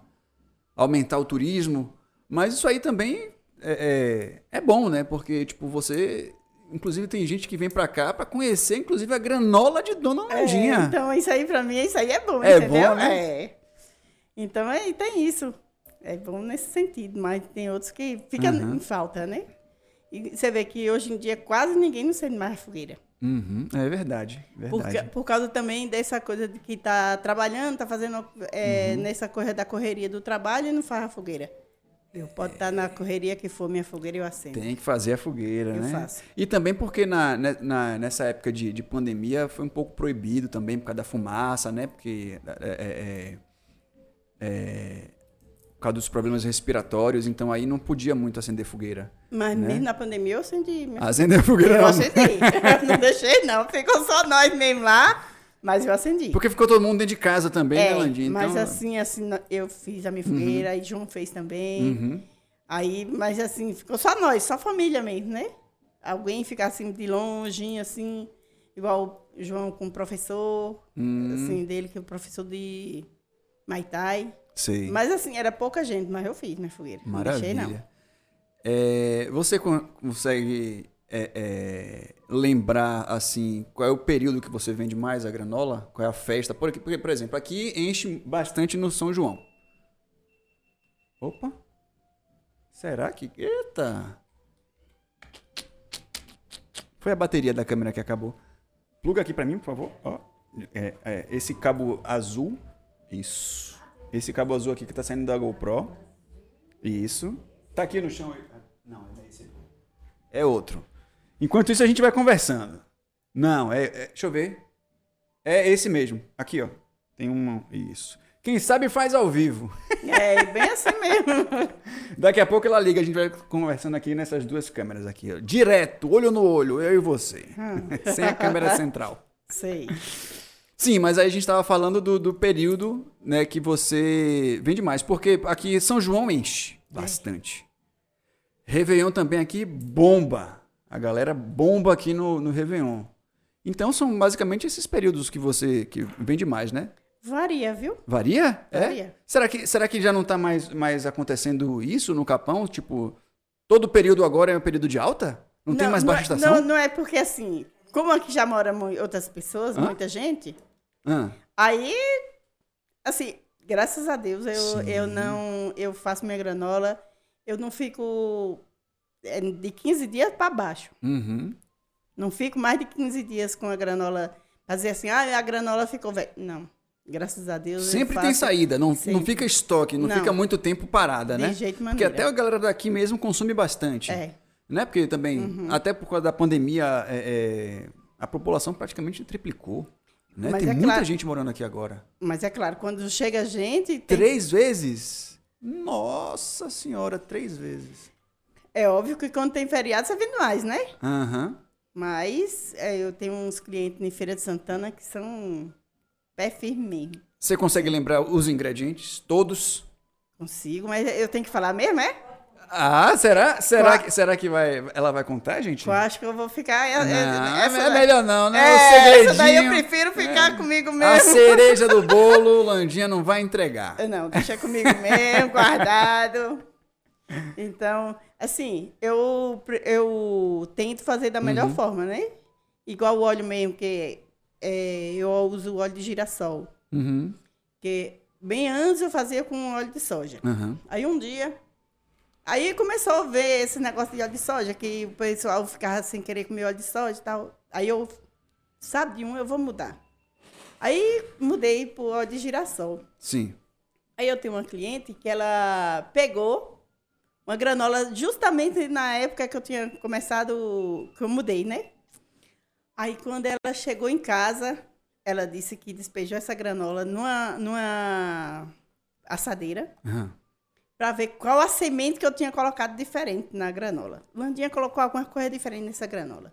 aumentar o turismo. Mas isso aí também é, é, é bom, né? Porque, tipo, você. Inclusive, tem gente que vem pra cá pra conhecer, inclusive, a granola de Dona É, Landinha. então isso aí pra mim, isso aí é bom, É entendeu? bom, né? É. Então aí tem isso. É bom nesse sentido, mas tem outros que ficam Uhum. em falta, né? E você vê que hoje em dia quase ninguém não sente mais fogueira. Uhum, é verdade, Por, verdade. ca- por causa também dessa coisa de que tá trabalhando, tá fazendo é, Uhum. nessa coisa da correria do trabalho e não faz a fogueira. Eu pode estar na correria que for minha fogueira, eu acendo. Tem que fazer a fogueira, Eu né? faço. E também porque na, ne- na- nessa época de, de pandemia foi um pouco proibido também por causa da fumaça, né? Porque é, é, é, é, por causa dos problemas respiratórios, então aí não podia muito acender fogueira. Mas Né? mesmo na pandemia eu acendi. minha Acender fogueira Eu não. acendi. [LAUGHS] não deixei, não. Ficou só nós mesmo lá, mas eu acendi. Porque ficou todo mundo dentro de casa também, né, é, Landinha? Então, mas assim, assim, eu fiz a minha fogueira, aí João fez também. Uhum. Aí, mas assim, ficou só nós, só família mesmo, né? Alguém ficar assim de longe, assim, igual o João com o professor, Hum. assim, dele, que é o professor de Maitai. Sei. Mas assim, era pouca gente, mas eu fiz minha fogueira. Não deixei, não. É, você con- consegue é, é, lembrar assim qual é o período que você vende mais a granola? Qual é a festa? Porque, porque, por exemplo, aqui enche bastante no São João. Opa! Será que. Eita! Foi a bateria da câmera que acabou. Pluga aqui pra mim, por favor. Ó, é, é, esse cabo azul. Isso. Esse cabo azul aqui que tá saindo da GoPro. Isso. Tá aqui no chão. Ah, Não, é esse. É outro. Enquanto isso, a gente vai conversando. Não, é, é- Deixa eu ver. É esse mesmo. Aqui, ó. Tem um. Isso. Quem sabe faz ao vivo. É, bem assim mesmo. [LAUGHS] Daqui a pouco ela liga, a gente vai conversando aqui nessas duas câmeras aqui, ó. Direto, olho no olho, eu e você. [LAUGHS] Sem a câmera [LAUGHS] central. Sei. Sim, mas aí a gente estava falando do, do período né, que você vende mais. Porque aqui São João enche bastante. Réveillon também aqui bomba. A galera bomba aqui no, no Réveillon. Então são basicamente esses períodos que você que vende mais, né? Varia, viu? Varia? É? Varia. Será que, será que já não está mais, mais acontecendo isso no Capão? Tipo, todo período agora é um período de alta? Não, tem mais baixa é- estação? Não, não é porque assim, como aqui já moram outras pessoas, Hã? muita gente, Ah, aí, assim, graças a Deus, eu, Sim. eu não, eu faço minha granola, eu não fico é, de 15 dias para baixo. uhum. Não fico mais de 15 dias com a granola, fazer assim, ah, a granola ficou velha. Não, graças a Deus. eu Sempre faço tem saída, não, não sempre. fica estoque, não, Não. fica muito tempo parada, De né? jeito Porque até a galera daqui mesmo consome bastante. É, Né? Porque também, até por causa da pandemia, é, é, a população praticamente triplicou. Né? Tem é muita claro- gente morando aqui agora. mas é claro, quando chega gente, tem- Três vezes? Nossa senhora, três vezes. é óbvio que quando tem feriado você vende mais, né? Aham. Mas é, eu tenho uns clientes em Feira de Santana que são pé firme mesmo. Você consegue lembrar os ingredientes? Todos? Consigo, mas eu tenho que falar mesmo, é? Ah, será? Será, Qua- que, será que vai, ela vai contar, gente? Eu acho que eu vou ficar. é- Não, é, essa é melhor não, né? É, o segredinho. essa daí eu prefiro ficar comigo A mesmo. cereja do [LAUGHS] bolo, Landinha não vai entregar. Não, deixa comigo mesmo, guardado. Então, assim, eu, eu tento fazer da Uhum. melhor forma, né? Igual o óleo mesmo, que é, eu uso óleo de girassol. Uhum. Que bem antes eu fazia com óleo de soja. Uhum. Aí um dia. Aí começou a ver esse negócio de óleo de soja, que o pessoal ficava sem querer comer óleo de soja e tal. Aí eu, sabe de um, eu vou mudar. Aí mudei pro óleo de girassol. Sim. Aí eu tenho uma cliente que ela pegou uma granola justamente na época que eu tinha começado, que eu mudei, né? Aí quando ela chegou em casa, ela disse que despejou essa granola numa, numa assadeira Aham. Para ver qual a semente que eu tinha colocado diferente na granola. Landinha colocou alguma coisa diferente nessa granola.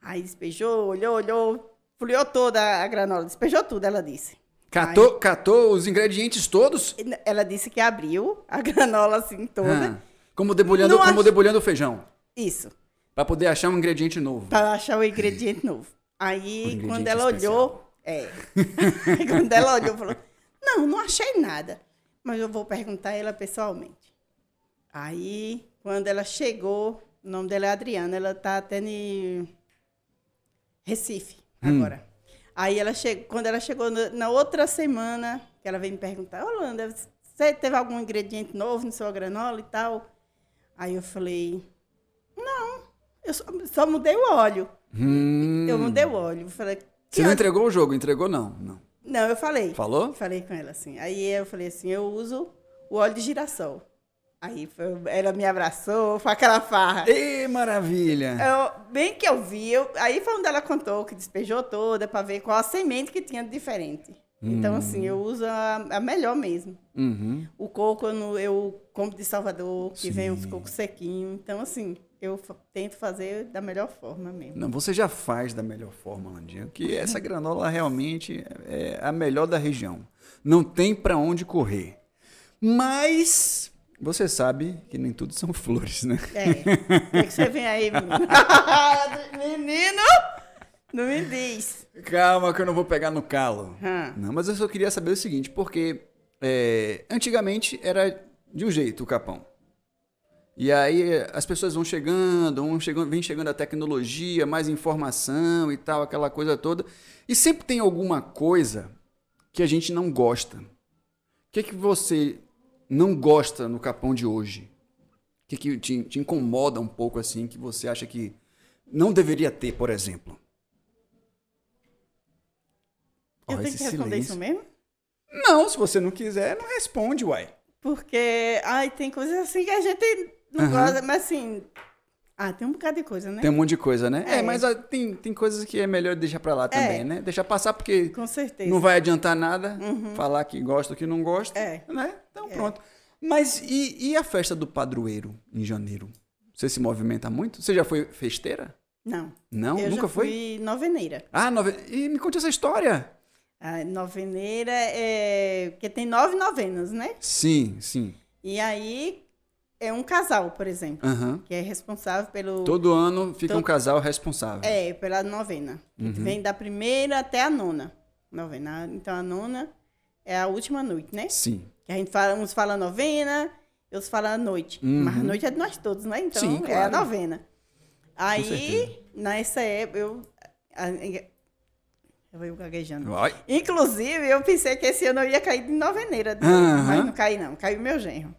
Aí despejou, olhou, olhou, folheou toda a granola, despejou tudo, ela disse. Catou, catou os ingredientes todos? Ela disse que abriu a [LAUGHS] granola assim toda. Ah, como debulhando, Não como ach- debulhando o feijão. Isso. Pra poder achar um ingrediente novo. Para achar o ingrediente novo. Aí, [LAUGHS] ingrediente quando ela especial. olhou, é. [LAUGHS] Aí, quando ela olhou, falou: Não, não achei nada. Mas eu vou perguntar a ela pessoalmente. Aí, quando ela chegou, o nome dela é Adriana, ela tá até em Recife Hum. agora. Aí ela chegou, quando ela chegou na, outra semana, que ela veio me perguntar, Holanda, você teve algum ingrediente novo no seu granola e tal? Aí eu falei, não, eu só, só mudei o óleo. Hum. Eu mudei o óleo. Falei, Você "Que não óleo?" entregou o jogo? Entregou não. Não. Não, eu falei. Falou? Falei com ela assim. Aí eu falei assim, eu uso o óleo de girassol. Aí foi- ela me abraçou, foi aquela farra. Ê, maravilha! Eu, bem que eu vi, eu, aí foi onde ela contou que despejou toda para ver qual a semente que tinha de diferente. Então, assim, eu uso a, a melhor mesmo. Uhum. O coco eu, eu compro de Salvador, que Sim. vem uns cocos sequinhos. Então, assim, eu tento fazer da melhor forma mesmo. Não, você já faz da melhor forma, Landinha, que essa [LAUGHS] granola realmente é a melhor da região. Não tem pra onde correr. Mas você sabe que nem tudo são [LAUGHS] flores, né? É. O que que você vem aí, menino? [LAUGHS] menino! Não me diz. Calma que eu não vou pegar no calo. Hum. Não, mas eu só queria saber o seguinte, porque é, antigamente era de um jeito o capão. E aí as pessoas vão chegando, vão chegando, vem chegando a tecnologia, mais informação e tal, aquela coisa toda. E sempre tem alguma coisa que a gente não gosta. O que, que você não gosta no capão de hoje? O que, que te, te incomoda um pouco assim, que você acha que não deveria ter, por exemplo? Eu Ó, tenho que responder silêncio. isso mesmo? Não, se você não quiser, não responde, uai. Porque, ai, tem coisas assim que a gente não Aham. gosta, mas assim. Ah, tem um bocado de coisa, né? Tem um monte de coisa, né? É, É. mas ah, tem, tem coisas que é melhor deixar pra lá também, É. né? Deixar passar porque Com certeza. não vai adiantar nada falar que gosta ou que não gosta, É. né? Então pronto. Mas e, e a festa do padroeiro em janeiro? Você se movimenta muito? Você já foi festeira? Não. Não? eu Nunca foi? fui noveneira. Ah, nove... e me conte essa história. A noveneira é. Porque tem nove novenas, né? Sim, sim. E aí é um casal, por exemplo, Aham. que é responsável pelo. Todo ano fica Todo- um casal responsável. É, pela novena. Uhum. Vem da primeira até a nona. Novena. Então a nona é a última noite, né? Sim. Que a gente fala, uns fala novena, outros falam noite. Uhum. Mas a noite é de nós todos, né? Então Sim, é a claro. novena. Aí, nessa época, eu. Eu gaguejando. Vai. Inclusive, eu pensei que esse ano eu ia cair de noveneira. Mas não caí, não. Caiu meu genro.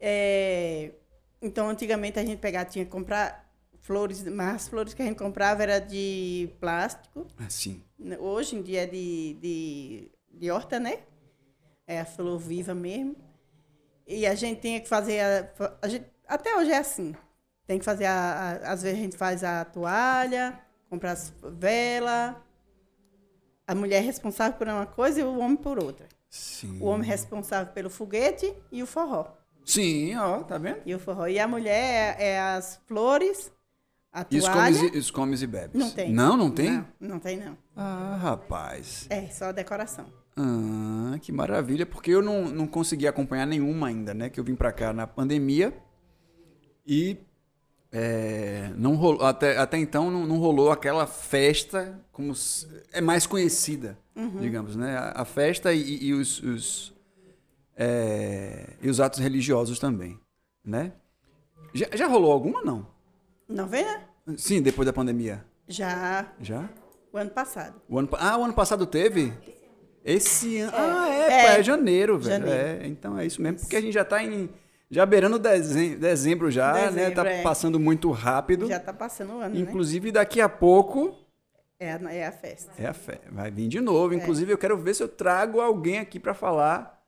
É, Então, antigamente a gente pegava, tinha que comprar flores, mas as flores que a gente comprava era de plástico. Assim. Hoje em dia é de, de, de horta, né? É a flor viva mesmo. E a gente tinha que fazer. A, a gente, até hoje é assim. Tem que fazer. A, a- às vezes a gente faz a toalha, comprar as velas. A mulher é responsável por uma coisa e o homem por outra. Sim. O homem é responsável pelo foguete e o forró. Sim, ó, tá vendo? E o forró. E a mulher é, é as flores, a E os toalha. comes, e, os comes e bebes? Não tem. Não, não tem? Não, não tem, não. Ah, rapaz. É, só a decoração. Ah, que maravilha, porque eu não, não consegui acompanhar nenhuma ainda, né? Que eu vim pra cá na pandemia e é, não rolou, até, até então não, não rolou aquela festa como se- é mais conhecida, Uhum. digamos, né? A, a festa e, e os, os, é, e os atos religiosos também, né? Já, já rolou alguma, não? Novena? Sim, depois da pandemia. Já Já? o ano passado. O ano, ah, o ano passado teve? Esse ano. ah, é, é. é janeiro, velho. Janeiro. É, então é isso mesmo, porque a gente já tá em. Já beirando dezembro, dezembro já, né? Dezembro, Tá é. passando muito rápido. Já tá passando o ano, né? Inclusive, daqui a pouco É a, é a festa. é a fé. Vai vir de novo. Inclusive, eu quero ver se eu trago alguém aqui pra falar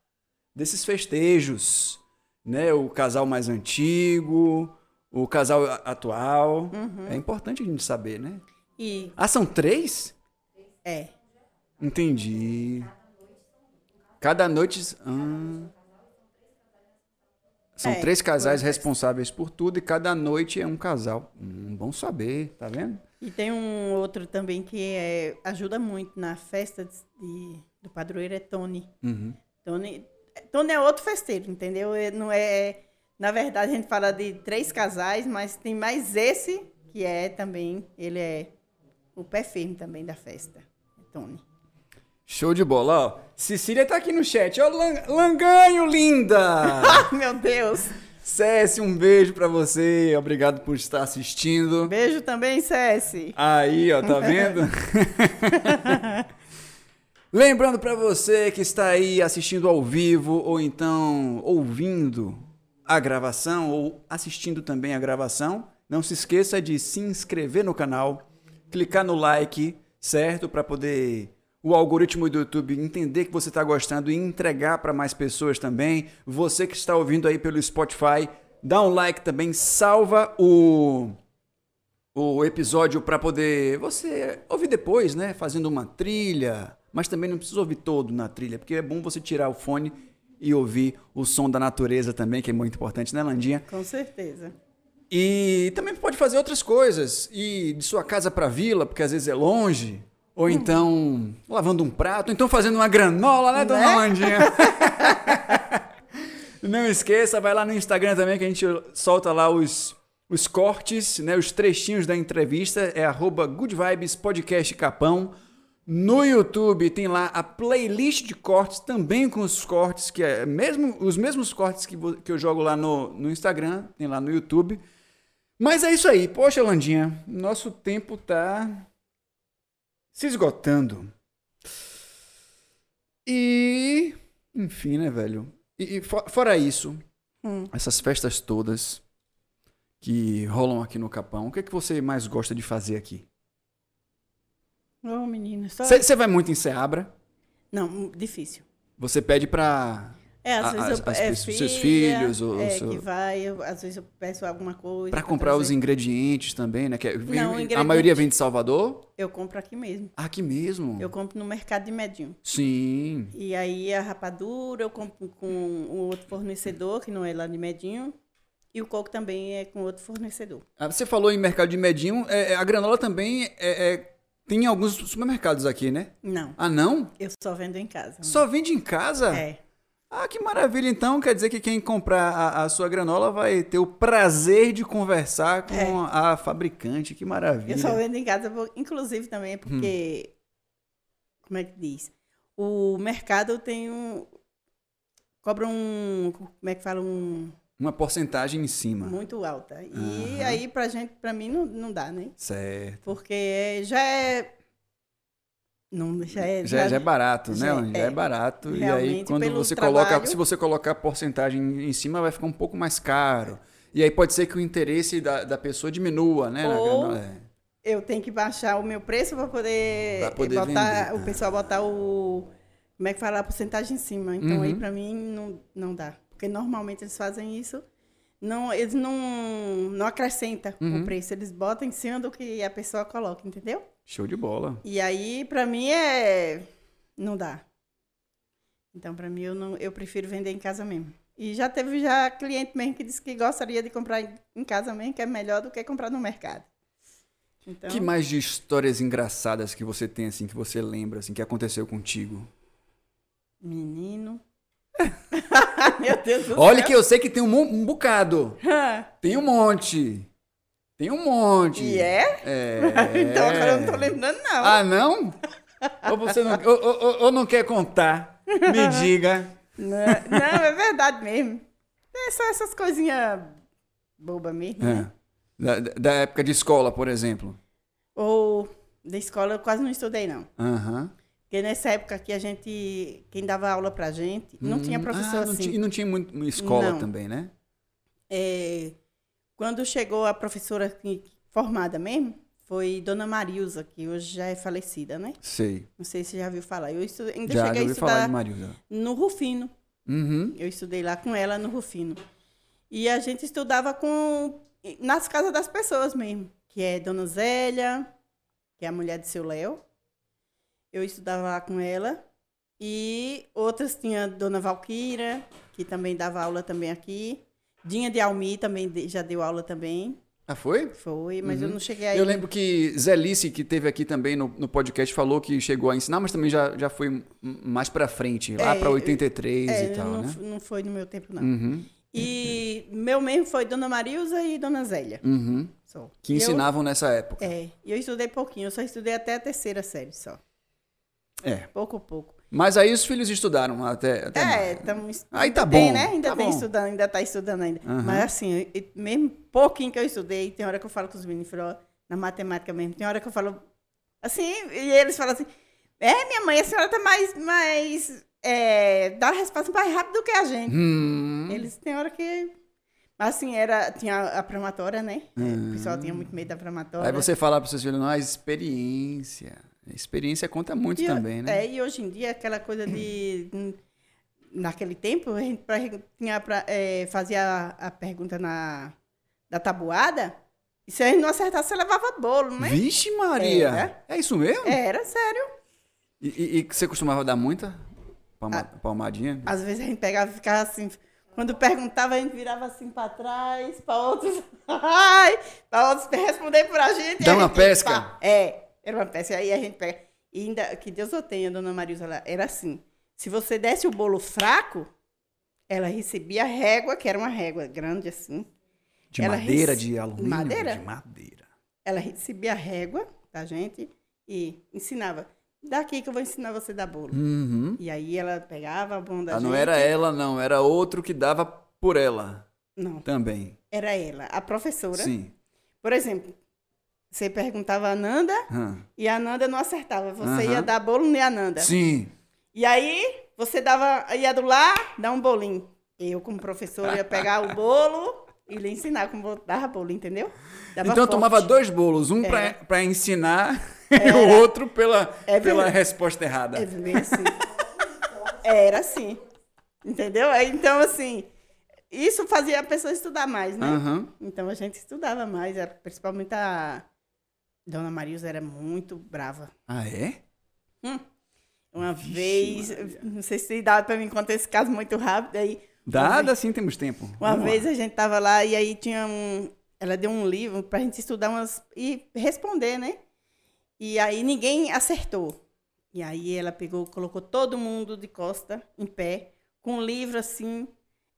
desses festejos. né? O casal mais antigo, o casal atual. Uhum. É importante a gente saber, né? E Ah, são três? é. Entendi. Cada noite. ah. São É, três casais responsáveis por tudo e cada noite é um casal. Hum, bom saber, tá vendo? E tem um outro também que é, ajuda muito na festa de, de- do padroeiro, é Tony. Uhum. Tony, Tony é outro festeiro, entendeu? Não é, na verdade, a gente fala de três casais, mas tem mais esse, que é também, ele é o pé firme também da festa. É Tony. Show de bola, ó. Cecília tá aqui no chat. Ó, Lan- Langanho, linda! [LAUGHS] Meu Deus! Cési, um beijo pra você. Obrigado por estar assistindo. Beijo também, Cessi. Aí, ó, tá vendo? [LAUGHS] Lembrando pra você que está aí assistindo ao vivo ou então ouvindo a gravação ou assistindo também a gravação, não se esqueça de se inscrever no canal, clicar no like, certo? Para poder o algoritmo do YouTube entender que você está gostando e entregar para mais pessoas também. Você que está ouvindo aí pelo Spotify, dá um like também, salva o o episódio para poder você ouvir depois, né? Fazendo uma trilha, mas também não precisa ouvir todo na trilha, porque é bom você tirar o fone e ouvir o som da natureza também, que é muito importante, né, Landinha? Com certeza. E também pode fazer outras coisas, ir de sua casa para vila, porque às vezes é longe, ou então lavando um prato, ou então fazendo uma granola, né, dona Né? Landinha? [LAUGHS] Não esqueça, vai lá no Instagram também que a gente solta lá os, os cortes, né, os trechinhos da entrevista, é arroba Good Vibes Podcast Capão. No YouTube tem lá a playlist de cortes, também com os cortes, que é mesmo, os mesmos cortes que, que eu jogo lá no, no Instagram, tem lá no YouTube. Mas é isso aí. Poxa, Landinha, nosso tempo tá se esgotando. E. Enfim, né, velho? E, e fo- fora isso, Hum. essas festas todas que rolam aqui no Capão, o que, é que você mais gosta de fazer aqui? Ô, menina, só... Você vai muito em Seabra? Não, difícil. Você pede pra. É, às vezes eu as é pessoas- seus filha, filhos, ou é, seu- que vai, eu- às vezes eu peço alguma coisa. Pra pra comprar os trazer. ingredientes também, né? Que é- Não, A maioria vem de Salvador? Eu compro aqui mesmo. Aqui mesmo? Eu compro no mercado de Medinho. Sim. E aí a rapadura eu compro com um outro fornecedor, que não é lá de Medinho. E o coco também é com outro fornecedor. Ah, Você falou em mercado de medinho, é, é, a granola também é, é- tem em alguns supermercados aqui, né? Não, Ah, não? eu só vendo em casa. Só vende em casa? É. Ah, que maravilha. Então, quer dizer que quem comprar a, a sua granola vai ter o prazer de conversar com É. a fabricante. Que maravilha. Eu só vendo em casa, vou- inclusive também porque. Como é que diz? O mercado tem um. Cobra um. Como é que fala? Um. Uma porcentagem em cima. Muito alta. E Aham. aí, pra gente, pra mim, não, não dá, né? Certo. Porque já é. Não, já é. Já, já é barato, né? já- Anny? Já é, é. barato. E aí, quando você coloca. trabalho- Se você colocar a porcentagem em cima, vai ficar um pouco mais caro. E aí pode ser que o interesse da, da pessoa diminua, né? na Ou- granola. É. Eu tenho que baixar o meu preço para poder, Pra poder botar, vender. o pessoal botar o. Como é que fala? A porcentagem em cima. Então aí Uhum. para mim não, não dá. Porque normalmente eles fazem isso. Não, eles não, não acrescentam Uhum. o preço, eles botam em cima do que a pessoa coloca, entendeu? Show de bola. E aí, para mim, é. Não dá. Então, para mim, eu, não, eu prefiro vender em casa mesmo. E já teve já cliente mesmo que disse que gostaria de comprar em- casa mesmo, que é melhor do que comprar no mercado. Então, Que mais de histórias engraçadas que você tem, assim, que você lembra, assim, que aconteceu contigo? menino. [LAUGHS] [LAUGHS] Meu Deus do Olha céu. que eu sei que tem um, um bocado. [LAUGHS] Tem um monte. Tem um monte. E é? É. [LAUGHS] então agora eu não tô lembrando, não. Ah, não? ou você não, ou, ou- ou- não quer contar? Me [LAUGHS] diga. Não, não, é verdade mesmo. É só essas coisinhas bobas mesmo, né? É. Da, da época de escola, por exemplo. Ou da escola eu quase não estudei, não. Aham. Porque nessa época que a gente, quem dava aula pra gente, não tinha Hum, professor ah, não assim. tinha- e não tinha muito escola Não. também, né? É, quando chegou a professora que- formada mesmo, foi Dona Marilza, que hoje já é falecida, né? Sei. Não sei se você já viu falar. Eu estu- ainda Já, já cheguei a ouvi falar estudar de Marilza. no Rufino. Uhum. Eu estudei lá com ela no Rufino. E a gente estudava com nas casas das pessoas mesmo, que é Dona Zélia, que é a mulher de seu Léo. Eu estudava lá com ela. E outras tinha Dona Valquíria, que também dava aula também aqui. Dinha de Almi também já deu aula também. Ah, foi? Foi, mas eu não cheguei aí. Eu lembro que Zelice, que teve aqui também no, no podcast, falou que chegou a ensinar, mas também já, já foi mais pra frente, lá É, pra 83 É, e tal, não, né? não foi no meu tempo, não. Uhum, E meu mesmo foi Dona Marilza e Dona Zélia. uhum. Só. Que E eu- ensinavam nessa época. É, e eu estudei pouquinho, eu só estudei até a terceira série só. É. Pouco, pouco. Mas aí os filhos estudaram até. até É, estamos. Aí tá tem, bom, né? Ainda tá tem bom. estudando, ainda tá estudando ainda. Aham. Mas assim, eu- mesmo pouquinho que eu estudei, tem hora que eu falo com os meninos, falo, na matemática mesmo, tem hora que eu falo assim, e eles falam assim, é, minha mãe, a senhora tá mais, mais, é, dá a resposta mais rápido do que a gente. Hum. Eles tem hora que. Mas assim, era, tinha a prematória, né? Hum. O pessoal tinha muito medo da prematória. Aí você fala para seus filhos, não, a experiência. A experiência conta muito E, também, né? É, e hoje em dia, aquela coisa de. hum, Naquele tempo, a gente pra- tinha pra, é, fazia a, a pergunta na, da tabuada, e se a gente não acertasse, você levava bolo, né? Vixe, Maria! Era. É isso mesmo? Era, sério. E, e- e você costumava dar muita palma- Ah. palmadinha? Às vezes a gente pegava e ficava assim. Quando perguntava, a gente virava assim pra trás, pra outros. [LAUGHS] Ai, pra outros responder pra gente. e Dá a uma gente, pesca? pá, é, era uma pesca. Aí a gente pega. E ainda, que Deus o tenha, dona Marisa, ela era assim. Se você desse o bolo fraco, ela recebia a régua, que era uma régua grande assim. De ela madeira, rec- de alumínio? Madeira? De madeira. Ela recebia a régua da gente e ensinava. Daqui que eu vou ensinar você a dar bolo. Uhum. E aí ela pegava a bunda da Ah, não gente. era ela, não. Era outro que dava por ela Não, também. era ela, a professora. Sim. Por exemplo, você perguntava a Nanda Hã. e a Nanda não acertava. Você Aham. ia dar bolo nem a Nanda. Sim. E aí, você dava, ia do lá, dar um bolinho. Eu, como professora, ia pegar o bolo e lhe ensinar como dar bolo, entendeu? Dava então eu forte. tomava dois bolos, um pra, Era. pra ensinar [LAUGHS] e o outro pela, É pela resposta errada. É bem assim. Era assim. Entendeu? Então, assim, isso fazia a pessoa estudar mais, né? Aham. Então a gente estudava mais, era- principalmente a Dona Marilza era muito brava. Ah, é? Uma Vixe, vez, Maria. não sei se dá para me contar esse caso muito rápido aí. Dada assim temos tempo. Uma Vamos lá. vez a gente tava lá e aí tinha um. Ela deu um livro pra gente estudar umas. e responder, né? E aí ninguém acertou. E aí ela pegou, colocou todo mundo de costa, em pé, com um livro assim,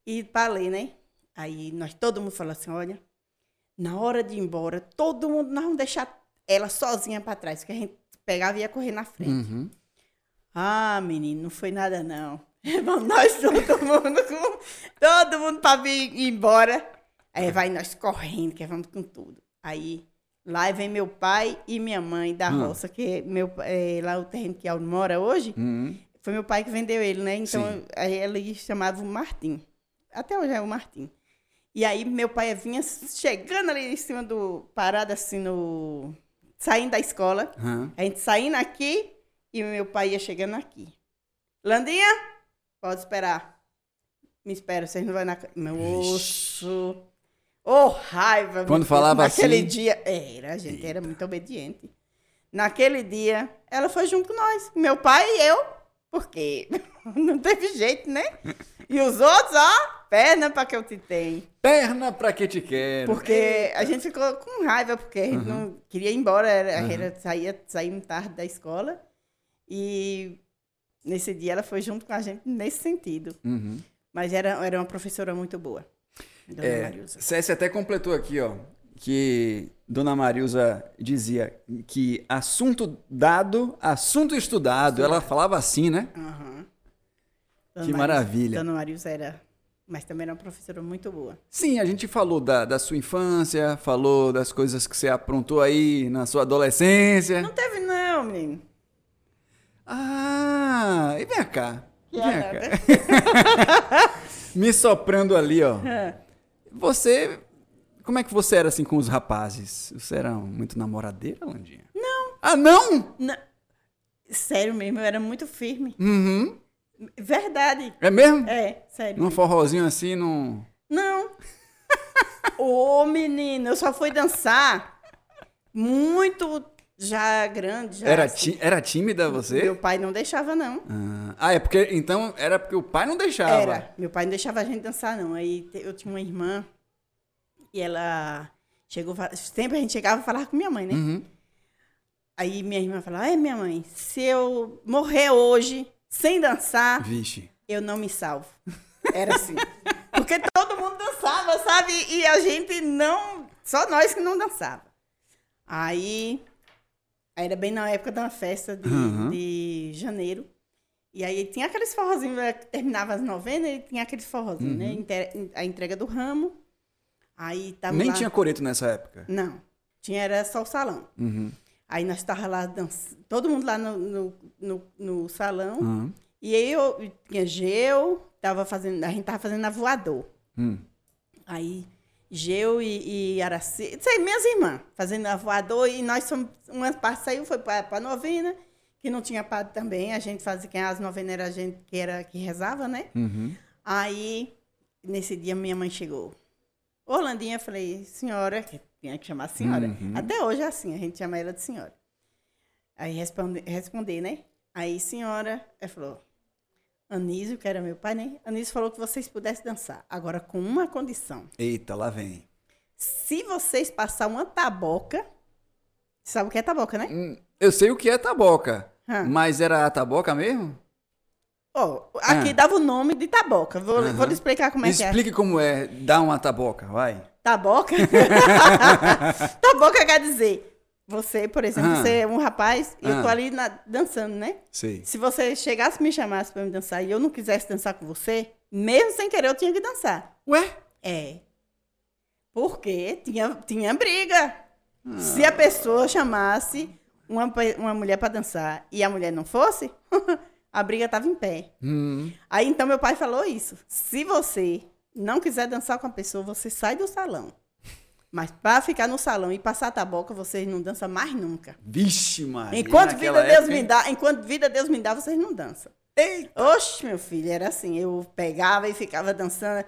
e para ler, né? Aí nós, todo mundo falou assim: olha, na hora de ir embora, todo mundo, nós vamos deixar ela sozinha para trás, que a gente pegava e ia correr na frente. Uhum. Ah, menino, não foi nada não. [LAUGHS] Vamos nós todo mundo com todo mundo para vir embora. Aí vai nós correndo, que vamos com tudo. Aí lá vem meu pai e minha mãe da Hum. roça, que meu é, lá o terreno que Aldo mora hoje, Uhum. foi meu pai que vendeu ele, né? Então Sim. aí ele chamava o Martim. Até hoje é o Martim. E aí meu pai vinha chegando ali em cima do parado assim no saindo da escola. Aham. A gente saindo aqui e meu pai ia chegando aqui. Landinha, pode esperar. Me espera, vocês não vão na. Meu osso. Ô, raiva. Quando falava. Naquele assim- dia. Era, a gente era muito obediente. Naquele dia, ela foi junto com nós. Meu pai e eu. Porque [LAUGHS] não teve jeito, né? E os outros, ó, perna pra que eu te tenho. Perna pra que te quero. Porque a gente ficou com raiva, porque a gente não queria ir embora, era, Uhum. era, saía, saímos tarde da escola. E nesse dia ela foi junto com a gente nesse sentido. Uhum. Mas era, era uma professora muito boa. Dona É, Marilza. Céssia até completou aqui, ó, que Dona Marilza dizia que assunto dado, assunto estudado. Ela falava assim, né? Aham. Que Marilza- maravilha. Dona Marilza era. Mas também era uma professora muito boa. Sim, a gente falou da, da sua infância, falou das coisas que você aprontou aí na sua adolescência. Não teve, não, menino. Ah, e vem cá. Que Vem cá. [LAUGHS] Me soprando ali, ó. Ah, [LAUGHS] Você. Como é que você era assim com os rapazes? Você era muito namoradeira, Landinha? Não. Ah, não? não. Sério mesmo, eu era muito firme. Uhum. Verdade. É mesmo? É, sério. Num forrozinho assim, num. Não. [LAUGHS] Ô, menino, eu só fui dançar muito já grande. Já, Era, assim. ti- era tímida você? Meu pai não deixava, não. Ah, Ah, é porque. Então era porque o pai não deixava. Era. Meu pai não deixava a gente dançar, não. Aí eu tinha uma irmã e ela chegou. Sempre a gente chegava e falava com minha mãe, né? Uhum. Aí minha irmã falava: É, minha mãe, se eu morrer hoje sem dançar, Vixe. eu não me salvo. Era assim. [LAUGHS] Porque todo mundo dançava, sabe? E a gente não. Só nós que não dançava. Aí. Era bem na época da festa de, Uhum. de janeiro. E aí tinha aqueles forrozinhos, né, que terminava as novenas e tinha aqueles forrozinhos, né? Inte- A entrega do ramo. Aí tava Nem lá- tinha coreto nessa época. Não. Tinha, era só o salão. Uhum. Aí nós estávamos lá dançando, todo mundo lá no, no, no, no salão. Uhum. E eu tinha Geu, tava fazendo, a gente tava fazendo na voador. Hum. Aí Geu e, e Araci, isso aí, minhas irmãs, fazendo a voador, e nós somos, uma parte saiu, foi para a novena, que não tinha padre também, a gente fazia, quem as novenas era a gente que, era, que rezava, né? Uhum. Aí, nesse dia, minha mãe chegou. Orlandinha, falei, senhora, que tinha que chamar senhora. Uhum. Até hoje é assim, a gente chama ela de senhora. Aí responde, responder, né? Aí, senhora, ela falou, Anísio, que era meu pai, né? Anísio falou que vocês pudessem dançar. Agora, com uma condição. Eita, lá vem. Se vocês passar uma taboca, sabe o que é taboca, né? Hum, Eu sei o que é taboca. Hã. Mas era a taboca mesmo? Ó, aqui Ah. dava o nome de taboca. Vou, Aham. vou lhe explicar como é que é. Explique como é dar uma taboca, vai. Taboca? [LAUGHS] taboca quer dizer, você, por exemplo, Ah. você é um rapaz e eu tô Ah. ali na- dançando, né? Sei. Se você chegasse e me chamasse pra me dançar e eu não quisesse dançar com você, mesmo sem querer, eu tinha que dançar. Ué? É. Porque tinha, tinha briga. Se a pessoa chamasse uma, uma mulher pra dançar e a mulher não fosse, [LAUGHS] a briga tava em pé. Hum. Aí então meu pai falou isso. Se você não quiser dançar com a pessoa, você sai do salão. Mas para ficar no salão e passar a taboca, vocês não dançam mais nunca. Vixe, Maria. Enquanto vida Deus época, me dá, enquanto vida Deus me dá, vocês não dançam. Eita. Oxe, meu filho, era assim, eu pegava e ficava dançando.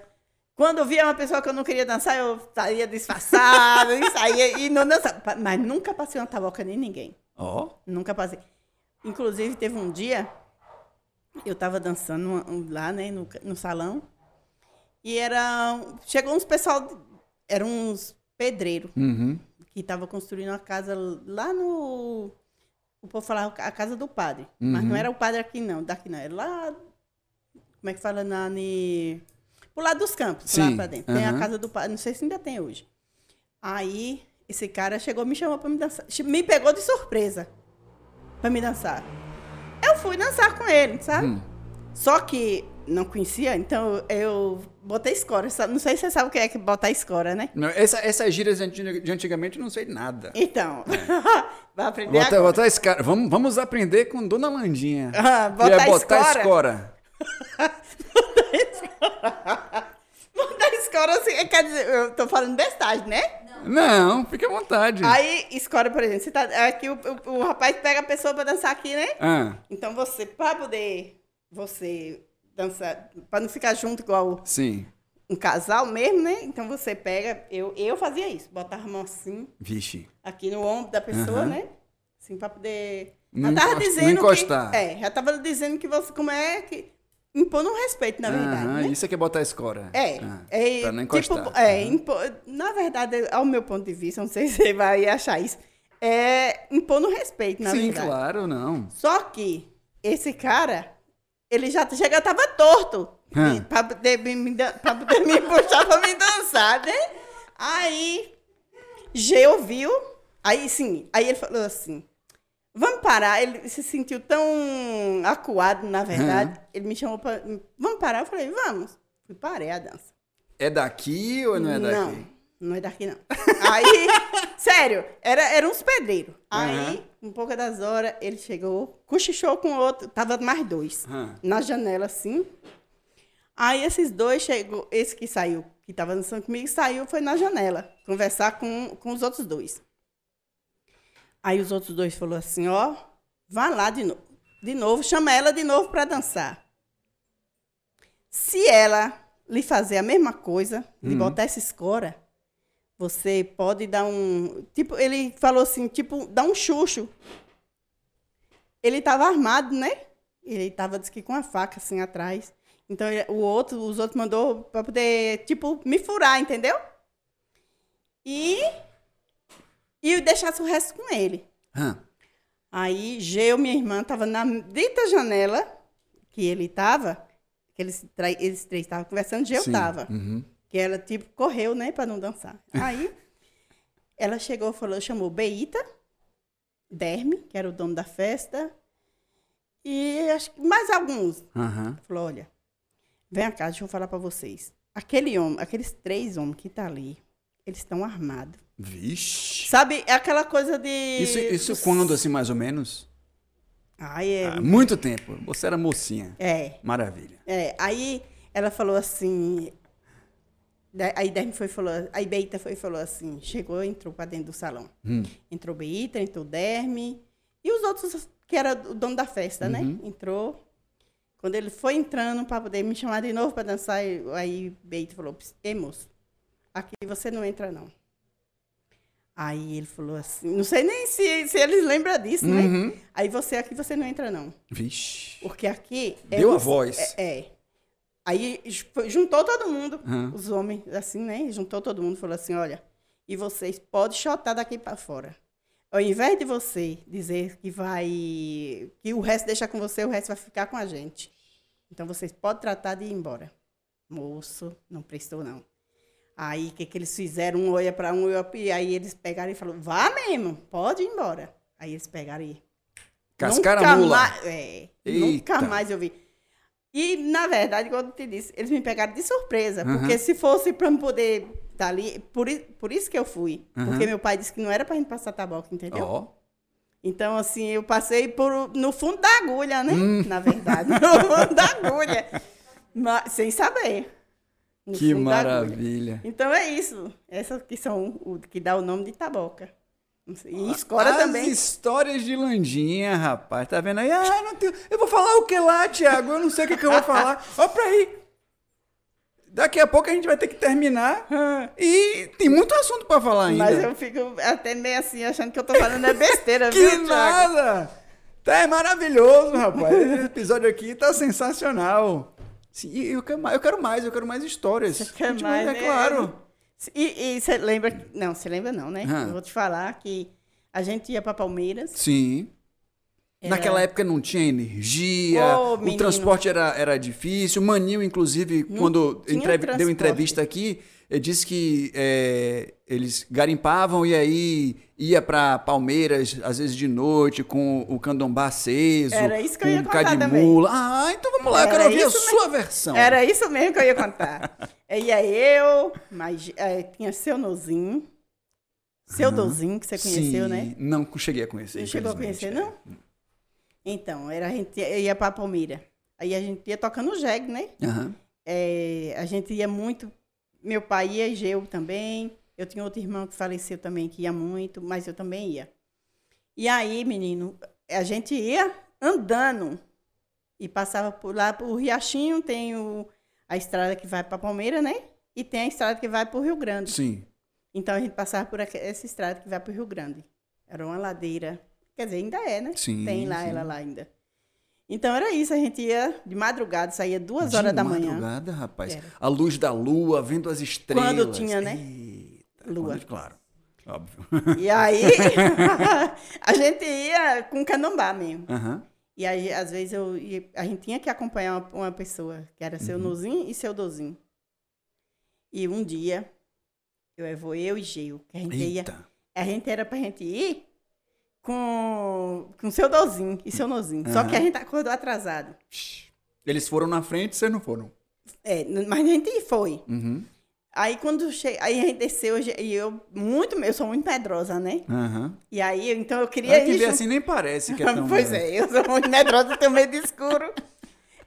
Quando eu via uma pessoa que eu não queria dançar, eu saía disfarçada e saía e não dançava. Mas nunca passei uma taboca nem ninguém. Ó. Nunca passei. Inclusive, teve um dia, eu tava dançando lá, né, no, no salão, e era. Chegou uns pessoal, eram uns pedreiros, Uhum. que estavam construindo uma casa lá no. O povo falava a casa do padre. Mas Uhum. não era o padre aqui, não, daqui não. Era lá. Como é que fala? Na, ni, pro lado dos campos, lá Sim, pra dentro. Tem a aham. casa do padre, não sei se ainda tem hoje. Aí, esse cara chegou me chamou pra me dançar. Me pegou de surpresa pra me dançar. Eu fui dançar com ele, sabe? Hum. Só que não conhecia, então eu botei escora. Não sei se você sabe o que é que botar escora, né? Não, essa, essas gírias de antig- de antigamente eu não sei nada. Então, [LAUGHS] vai aprender Botar, agora. botar esse cara. Vamos, vamos aprender com Dona Landinha. Ah, Que botar é botar escora. escora. [LAUGHS] Botar [LAUGHS] escora, assim, quer dizer, eu tô falando bestagem, né? Não, fique à vontade. Aí, escora, por exemplo, você tá, aqui o, o, o rapaz pega a pessoa pra dançar aqui, né? Ah, Então você, pra poder você dançar, pra não ficar junto igual sim. um casal mesmo, né? Então você pega, eu, eu fazia isso, botava a mão assim, Vixe. aqui no ombro da pessoa, né? Assim, pra poder. Não já tava encosta- não dizendo encostar. que. É, já tava dizendo que você, como é que. Impondo um respeito, na verdade. Aham, né? Isso aqui é botar escora. É, Ah, é pra não tipo, encostar. é, Aham. impo- na verdade, ao meu ponto de vista, não sei [LAUGHS] se você vai achar isso, é impor no respeito, na Sim, verdade. claro, não. Só que esse cara, ele já chega, tava torto de- pra, poder me, pra poder me [LAUGHS] puxar pra me dançar, né? Aí, G ouviu, aí sim, aí ele falou assim, vamos parar, ele se sentiu tão acuado, na verdade, ele me chamou pra, vamos parar, eu falei, vamos. Fui, parei a dança. É daqui ou não é daqui? Não, não é daqui não. Aí, [LAUGHS] sério, era, era uns pedreiros. Aí, Aham. um pouco das horas, ele chegou, cochichou com o outro, tava mais dois. Aham. Na janela, assim. Aí esses dois chegou, esse que saiu, que tava dançando comigo, saiu, foi na janela, conversar com, com os outros dois. Aí os outros dois falou assim, ó, vá lá de novo. De novo, chama ela de novo para dançar. Se ela lhe fazer a mesma coisa, lhe botar essa escora, você pode dar um. Tipo, ele falou assim, tipo, dá um chucho. Ele estava armado, né? Ele estava, disse que com a faca assim atrás. Então ele- o outro, os outros mandou para poder, tipo, me furar, entendeu? E. E deixasse o resto com ele. Hã. Aí, Geu, minha irmã, estava na dita janela que ele estava, que eles, eles três estavam conversando, Geu estava. Uhum. Que ela, tipo, correu, né, para não dançar. [LAUGHS] Aí, ela chegou, falou, chamou Beita, Derme, que era o dono da festa, e acho que mais alguns. Aham. Falou, olha, vem cá, deixa eu falar para vocês. Aquele homem, aqueles três homens que tá ali, eles estão armados. Vixe. Sabe, é aquela coisa de... Isso, isso quando, assim, mais ou menos? Ai, é... Há muito tempo. Você era mocinha. É, Maravilha. É, aí ela falou assim. Aí Derme foi falou, aí Beita foi falou assim, chegou, entrou para dentro do salão. Hum. Entrou Beita, entrou Derme e os outros que era o dono da festa, né? Entrou. Quando ele foi entrando para poder me chamar de novo para dançar, aí Beita falou: "Ei, moço, aqui você não entra não". Aí ele falou assim, não sei nem se, se eles lembram disso, né? Uhum. Aí você aqui você não entra não. Vixe. Porque aqui. Deu a um- voz. É. é. Aí juntou todo mundo, Aham. os homens, assim, né? Juntou todo mundo falou assim: olha, e vocês podem chotar daqui para fora. Ao invés de você dizer que vai. que o resto deixa com você, o resto vai ficar com a gente. Então vocês podem tratar de ir embora. Moço, não prestou, não. Aí o que, que eles fizeram? Um olha para um, olha pra- e aí eles pegaram e falaram: vá mesmo, pode ir embora. Aí eles pegaram e Cascaram Nunca a mula. mais- é, nunca mais eu vi. E, na verdade, igual eu te disse, eles me pegaram de surpresa. Uhum. Porque se fosse para eu poder estar ali, por, por isso que eu fui. Uhum. Porque meu pai disse que não era para gente passar tabaco, entendeu? Ó. Então, assim, eu passei por, no fundo da agulha, né? Hum. Na verdade, [LAUGHS] no fundo da agulha. Mas, sem saber. No Que maravilha. Então é isso. Essas que são o que dá o nome de taboca. E escora As também. histórias de Landinha, rapaz. Tá vendo aí? Ah, não tenho... Eu vou falar o que lá, Tiago? Eu não sei o que, que eu vou falar. [LAUGHS] Ó pra aí. Daqui a pouco a gente vai ter que terminar. E tem muito assunto pra falar ainda. Mas eu fico até meio assim, achando que eu tô falando é besteira, [LAUGHS] Que viu, Thiago? nada! Tá é maravilhoso, rapaz. Esse episódio aqui tá sensacional. Sim, e eu quero mais, eu quero mais, eu quero mais histórias. Você quer Continue, mais, é né? claro. E você lembra... Não, você lembra não, né? Ah. Eu vou te falar que a gente ia pra Palmeiras. Sim. Era- Naquela época não tinha energia, Ô, o transporte era, era difícil. Maninho, inclusive, quando tinha entrev- deu transporte. entrevista aqui, ele disse que é, eles garimpavam e aí ia pra Palmeiras, às vezes de noite, com o candombá aceso, Era isso que com eu ia um contar de também. mula. Ah, então vamos lá, eu quero ouvir a sua versão. Era isso mesmo que eu ia contar. [LAUGHS] ia eu, mas é, tinha seu Nozinho. Seu Dozinho, que você conheceu, Sim, né? Não cheguei a conhecer. Não chegou a conhecer, não? Então, era, a gente ia pra Palmeira. Aí a gente ia tocando jegue, né? Aham. É, a gente ia muito. Meu pai ia e eu também. Eu tinha outro irmão que faleceu também, que ia muito, mas eu também ia. E aí, menino, a gente ia andando e passava por lá por Riachinho, tem o, a estrada que vai para Palmeira, né? E tem a estrada que vai para o Rio Grande. Sim. Então a gente passava por essa estrada que vai para o Rio Grande. Era uma ladeira. Quer dizer, ainda é, né? Sim, Tem lá, sim. ela lá ainda. Então era isso, a gente ia de madrugada, saía duas horas de da manhã. madrugada, rapaz. Era. A luz da lua, vendo as estrelas. Quando tinha, né? Eita, Lua. quando- claro. Óbvio. E aí [LAUGHS] [LAUGHS] a gente ia com canambá mesmo. Aham. E aí, às vezes, eu ia- a gente tinha que acompanhar uma, uma pessoa, que era Uhum. seu Nozinho e seu Dozinho. E um dia, eu vou eu e Geu, que a gente ia. Eita. A gente era pra gente ir com, com seu Dozinho e seu Nozinho. Só Aham. que a gente acordou atrasado. Eles foram na frente, vocês não foram. É, mas a gente foi. Uhum. Aí quando che... aí a gente desceu, e eu muito, eu sou muito medrosa, né? Aham. E aí, então eu queria ir vê junto- assim nem parece que é [LAUGHS] tão... pois é, eu sou muito medrosa, tenho medo escuro.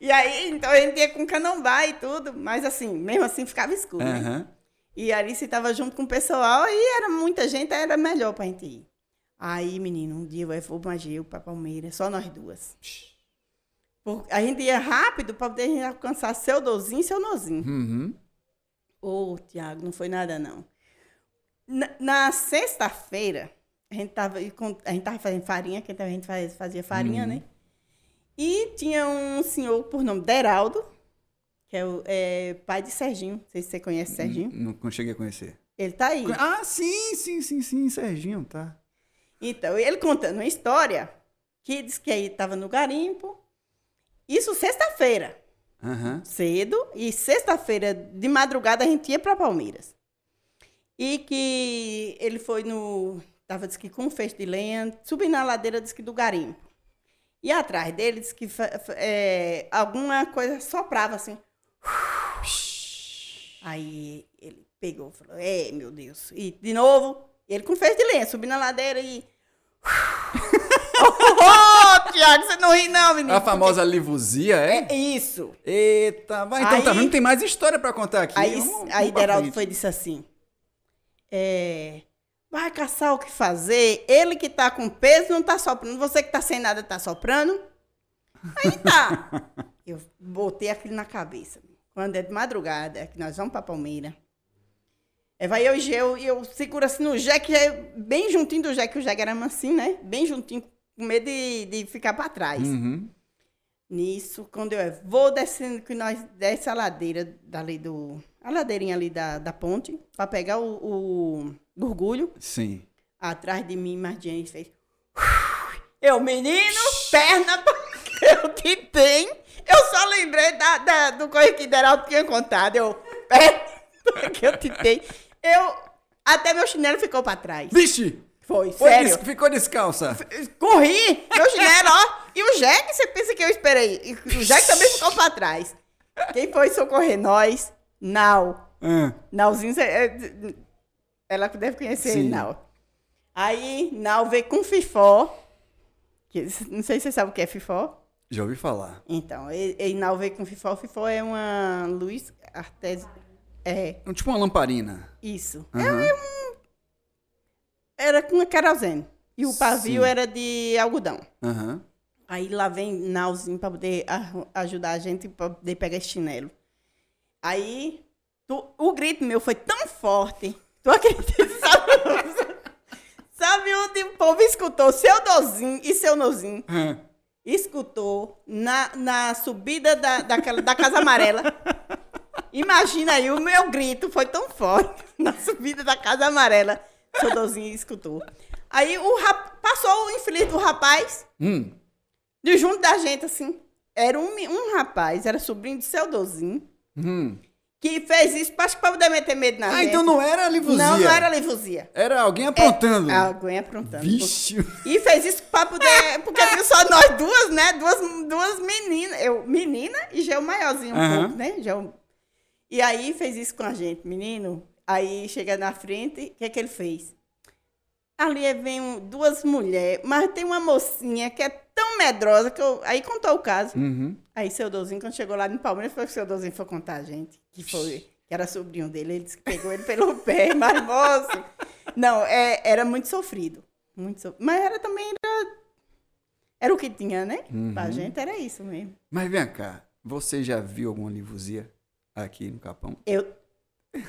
E aí, então a gente ia com canambá e tudo, mas assim, mesmo assim ficava escuro, né? Aham. E a Alice estava junto com o pessoal e era muita gente, era melhor pra gente ir. Aí, menino, um dia eu vou mais eu pra Palmeiras, só nós duas. Por- A gente ia rápido pra poder alcançar seu dozinho e seu nozinho. Uhum. Ô, Tiago, não foi nada, não. Na, na sexta-feira, a gente tava, a gente tava fazendo farinha, que a gente faz- fazia farinha, né? E tinha um senhor por nome Deraldo, que é o é, pai de Serginho. Não sei se você conhece Serginho. Não, não cheguei a conhecer. Ele tá aí. Ah, sim, sim, sim, sim, Serginho, tá. Então, ele contando uma história que diz que aí tava no garimpo. Isso sexta-feira, Aham. cedo. E sexta-feira, de madrugada, a gente ia para Palmeiras. E que ele foi no. Tava, diz que com um feixe de lenha, subindo na ladeira, diz que do garimpo. E atrás dele, diz que é, alguma coisa soprava assim. Aí ele pegou e falou: É, meu Deus. E de novo, ele com feixe de lenha, subindo na ladeira e. Ô, Tiago, você não ri, não, menino. A famosa livusia, é? É isso. Eita, vai. Então Aí- tá vendo? Tem mais história pra contar aqui. Aí, Vamos- vamos aí pra Deraldo foi e disse assim: é, vai caçar o que fazer. Ele que tá com peso não tá soprando. Você que tá sem nada tá soprando. Aí tá. [LAUGHS] Eu botei aquilo na cabeça. Quando é de madrugada, que nós vamos pra Palmeira. É, vai eu e Geu, e eu seguro assim no Jack, é bem juntinho do Jack, o Jack era mansinho, né? Bem juntinho, com medo de, de ficar pra trás. Uhum. Nisso, quando eu vou descendo, que nós desce a ladeira dali do. A ladeirinha ali da, da ponte, pra pegar o, o orgulho, Sim. atrás de mim, Mardiane fez. Eu, menino, perna que eu te tenho. Eu só lembrei da, da- do coisa que Deraldo tinha contado. Eu, perna que eu te tenho. Eu. Até meu chinelo ficou pra trás. Vixe! Foi, Foi sério. des- Ficou descalça. Corri, meu chinelo, ó. E o Jack, você pensa que eu esperei? O Jack também ficou pra trás. Quem foi socorrer nós? Nau. Ah, Nauzinho, é- ela deve conhecer Sim. Nau. Aí, Nau veio com Fifó. Que, não sei se você sabe o que é Fifó. já ouvi falar. Então, e, e Nau veio com Fifó. Fifó é uma luz artes... É, Tipo uma lamparina. Isso. Aham. Era com querosene. E o pavio Sim. era de algodão. Aham. Aí lá vem Nauzinho pra poder a- ajudar a gente pra poder pegar esse chinelo. Aí tu- o grito meu foi tão forte. Tu acredita? [LAUGHS] Sabe, sabe onde o povo escutou? Seu Dozinho e seu Nozinho Ah. escutou na, na subida da, daquela, da Casa Amarela. [LAUGHS] Imagina aí, o meu grito foi tão forte [LAUGHS] na subida da Casa Amarela. Seu Dozinho escutou. Aí o rap- passou o infeliz do rapaz Hum. de junto da gente, assim. Era um, um rapaz, era sobrinho de seu Dozinho, Hum. que fez isso acho que pra poder meter medo na Ah, gente. então não era livusia. Não, não era livuzia. Era alguém aprontando. É, alguém aprontando. Vixe. E fez isso pra poder. Porque viu só nós duas, né? Duas, duas meninas. Eu, menina e Geu maiorzinho um pouco, né? Geu... E aí fez isso com a gente, menino. Aí chega na frente, o que é que ele fez? Ali vem duas mulheres, mas tem uma mocinha que é tão medrosa que eu. Aí contou o caso. Uhum. Aí seu Dozinho, quando chegou lá no Palmeiras, foi que seu Dozinho foi contar a gente. Que foi, que era sobrinho dele. Ele disse que pegou ele pelo pé, [LAUGHS] mas moço. Não, é, era muito sofrido. Muito sofrido. Mas era também. Era, era o que tinha, né? Pra gente era isso mesmo. Mas vem cá, você já viu alguma livusia aqui no Capão? Eu. [COUGHS]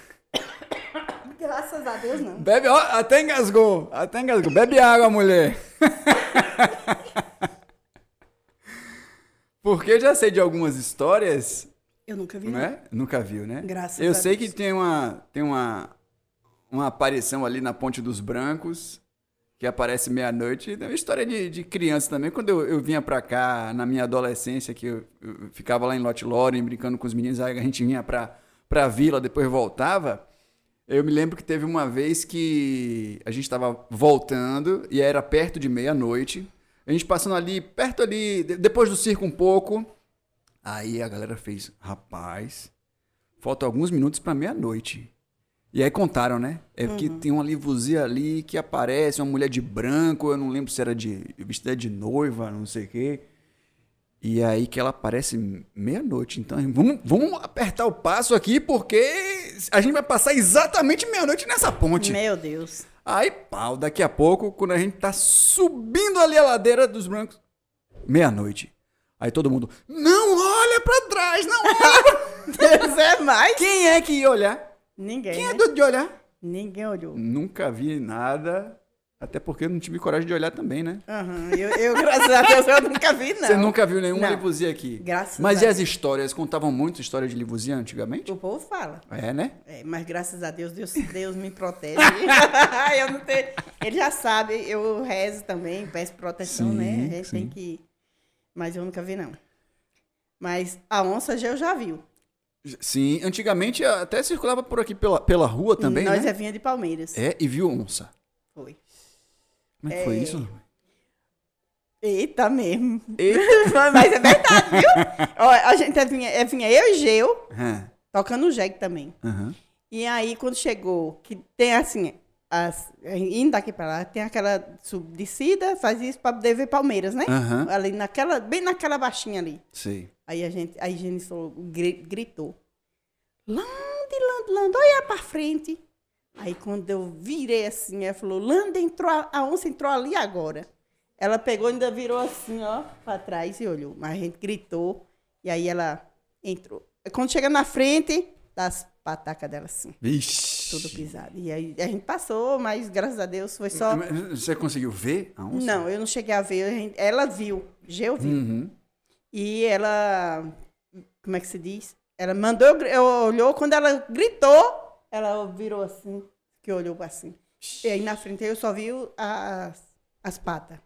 Graças a Deus, não. Bebe, ó, até engasgou, até engasgou. Bebe água, mulher. [LAUGHS] Porque eu já sei de algumas histórias, Eu nunca vi, não. né? Nunca viu, né? Graças Eu a sei Deus. que tem uma tem uma uma aparição ali na Ponte dos Brancos que aparece meia-noite. É uma história de, de criança também. Quando eu, eu vinha pra cá na minha adolescência, que eu, eu ficava lá em Lot Loren brincando com os meninos, aí a gente vinha pra, pra vila, depois voltava. Eu me lembro que teve uma vez que a gente estava voltando e era perto de meia-noite. A gente passando ali, perto ali, de- depois do circo um pouco. Aí a galera fez, rapaz, faltam alguns minutos para meia-noite. E aí contaram, né? É que tem uma livusia ali que aparece, uma mulher de branco, eu não lembro se era de vestida de noiva, não sei o quê. E aí que ela aparece meia-noite. Então, vamos, vamos apertar o passo aqui, porque a gente vai passar exatamente meia-noite nessa ponte. Meu Deus. Aí, pau, daqui a pouco, quando a gente tá subindo ali a ladeira dos brancos, meia-noite. Aí todo mundo, não olha pra trás, não olha. [LAUGHS] Deus é mais? Quem é que ia olhar? Ninguém. Quem é né? doido de olhar? Ninguém olhou. Nunca vi nada. Até porque eu não tive coragem de olhar também, né? Aham, eu, eu, graças a Deus, eu nunca vi, [LAUGHS] não. Você nunca viu nenhuma Não. aqui. Graças Mas a e as histórias? Contavam muito história de livusia antigamente? O povo fala. É, né? É, mas graças a Deus, Deus, Deus me protege. [LAUGHS] eu não tenho... Ele já sabe, eu rezo também, peço proteção, Sim, né? A gente sim. tem que. Mas eu nunca vi, não. Mas a onça já eu já viu. Sim, antigamente até circulava por aqui pela, pela rua também, Nós né? é vinha de Palmeiras. É, e viu onça. Foi. Como é que foi É. isso? Eita mesmo. Eita. [LAUGHS] Mas é verdade, viu? Ó, a gente é vinha, é vinha eu e Geu, tocando o jegue também. aham. E aí, quando chegou, que tem assim, as, indo daqui pra lá, tem aquela subdescida, faz isso pra poder ver Palmeiras, né? Aham. Ali naquela, bem naquela baixinha ali. Sei. Aí a gente, a gri- gritou. Lande, Lande, Lande, olha pra frente. Aí quando eu virei assim, ela falou, Lande entrou, a- onça entrou ali agora. Ela pegou e ainda virou assim, ó, pra trás e olhou. Mas a gente gritou, e aí ela entrou. Quando chega na frente, das patacas dela assim, Vixe. tudo pisado. E aí a gente passou, mas graças a Deus foi só... Você conseguiu ver a onça? Não, eu não cheguei a ver, ela viu, Geu viu. Uhum. E ela, como é que se diz? Ela mandou, eu, olhou, quando ela gritou, ela virou assim, que olhou assim. E aí na frente eu só vi as, as patas.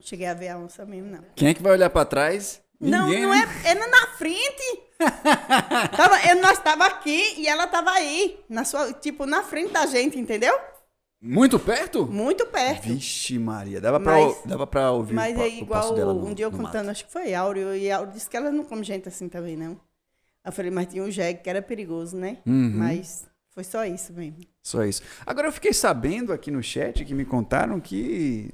Cheguei a ver a onça mesmo, não. Quem é que vai olhar pra trás? Não, Ninguém, não né? é, é na frente. tava, eu, nós tava aqui e ela tava aí, na sua, tipo, na frente da gente, entendeu? Muito perto? Muito perto. Vixe, Maria. Dava pra, Mas- dava pra ouvir Mas o, é o passo igual dela no, um dia eu no mato. contando, acho que foi Áureo, e Áureo disse que ela não come gente assim também, não. Eu falei, mas tinha um jegue que era perigoso, né? Uhum. Mas foi só isso mesmo. Só isso. Agora eu fiquei sabendo aqui no chat que me contaram que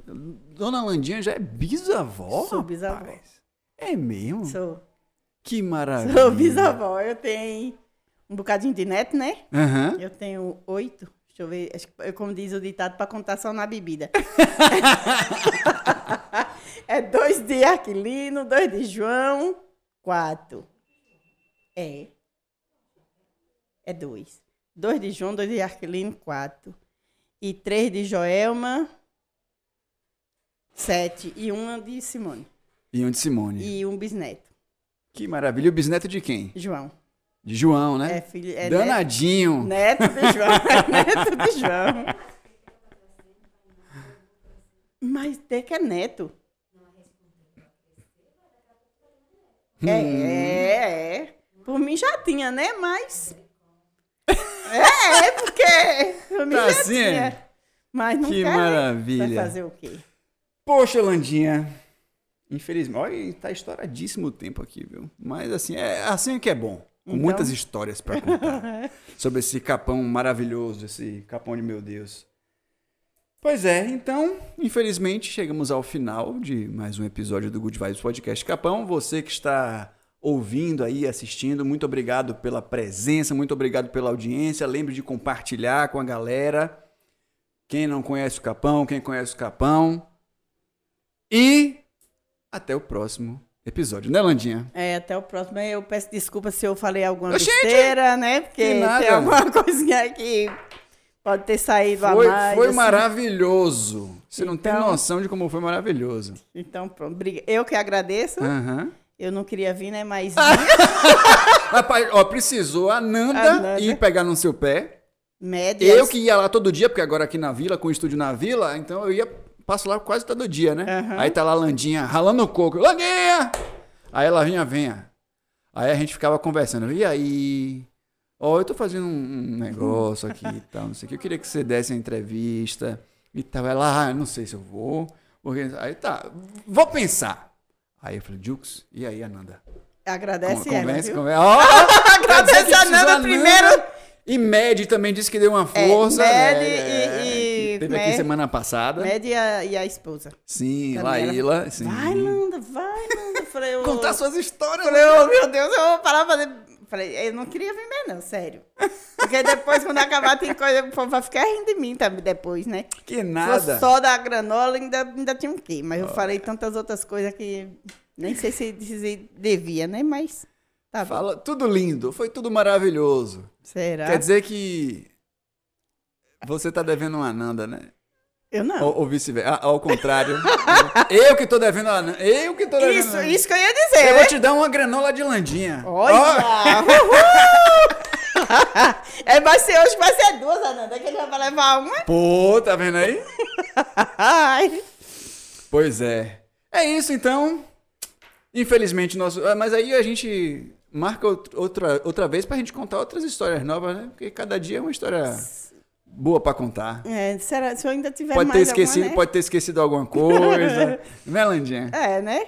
Dona Landinha já é bisavó. Sou bisavó. rapaz. É mesmo? Sou, Que maravilha. sou bisavó. Eu tenho um bocadinho de neto, né? Aham. Eu tenho oito. Deixa eu ver, acho que, como diz o ditado, para contar só na bebida. [LAUGHS] é dois de Aquilino, dois de João, quatro. É. É dois. Dois de João, dois de Aquilino, quatro. E três de Joelma, sete. E uma de Simone. E um de Simone. E um bisneto, Que maravilha. E o bisneto de quem? João. De João, né? É filho. É neto, Danadinho. neto de João. [LAUGHS] neto de João. Mas tem que é neto. Hum. É, é, é. Por mim já tinha, né? Mas. É, é porque. Por mim Tá já assim, tinha. é? Mas não Que quer. né? maravilha. Vai fazer o quê? Poxa, Landinha. Infelizmente, olha, tá estouradíssimo o tempo aqui, viu? Mas assim, é assim que é bom. Com Então. muitas histórias pra contar [LAUGHS] sobre esse capão maravilhoso, esse capão de meu Deus. Pois é, então, infelizmente, chegamos ao final de mais um episódio do Good Vibes Podcast Capão. Você que está ouvindo aí, assistindo, muito obrigado pela presença, muito obrigado pela audiência. Lembre de compartilhar com a galera. Quem não conhece o Capão, quem conhece o Capão. E até o próximo episódio, né, Landinha? É, até o próximo. Eu peço desculpa se eu falei alguma Oxente! besteira, né? Porque tem alguma [LAUGHS] coisinha aí que pode ter saído Foi, a mais. foi assim. maravilhoso. Você não tem Então- noção de como foi maravilhoso. Então, pronto. Eu que agradeço. Aham. Eu não queria vir, né? Mas. [LAUGHS] Rapaz, ó, precisou a Nanda, A Nanda. ir pegar no seu pé. médias. Eu que ia lá todo dia, porque agora aqui na vila, com o estúdio na vila, então eu ia, passo lá quase todo dia, né? Aham. Aí tá lá a Landinha ralando o coco. Landinha! Aí ela vinha, venha. Aí a gente ficava conversando. E aí? Ó, eu tô fazendo um negócio aqui e tal, não sei o que. Eu queria que você desse a entrevista e tal. Ela, ah, não sei se eu vou. Porque... Aí tá, vou pensar. Aí eu falei, Jux, e aí, Ananda? Agradece Con- ela. convence, viu? convence. Ó, [LAUGHS] Agradece a precisou Nanda primeiro. E Med também disse que deu uma É, força. Med né? e- É, e- teve aqui é? semana passada. Med e a, e a esposa. Sim, Também ela- Laíla. Sim. Vai, Nanda, vai, Nanda. Falei, eu, Contar suas histórias. Falei, oh, meu Deus, eu vou parar pra fazer. Falei, eu não queria vir mesmo, não, sério. Porque depois, quando acabar, tem coisa. O povo vai ficar rindo de mim também depois, né? Que nada. só da granola, ainda, ainda tinha um quê? Mas eu falei tantas outras coisas que nem sei se, se devia, né? Mas tá. Fala, tudo lindo, foi tudo maravilhoso. Será? Quer dizer que Você tá devendo uma Ananda, né? Eu não. Ou, ou vice-versa. Ah, Ao contrário. [LAUGHS] eu que tô devendo a Ananda. Eu que tô devendo Isso, a isso que eu ia dizer. Eu né? vou te dar uma granola de landinha. Olha! Uhul! [LAUGHS] é, vai ser hoje, vai ser duas, Ananda, que ele vai levar uma. Pô, tá vendo aí? [LAUGHS] Ai. Pois é. É isso então. Infelizmente, nosso. ah, Mas aí a gente marca out- outra, outra vez pra gente contar outras histórias novas, né? Porque cada dia é uma história boa pra contar. É, será, se eu ainda tiver Pode ter mais esquecido, alguma, né? pode ter esquecido alguma coisa. [LAUGHS] né, Landinha? É, né?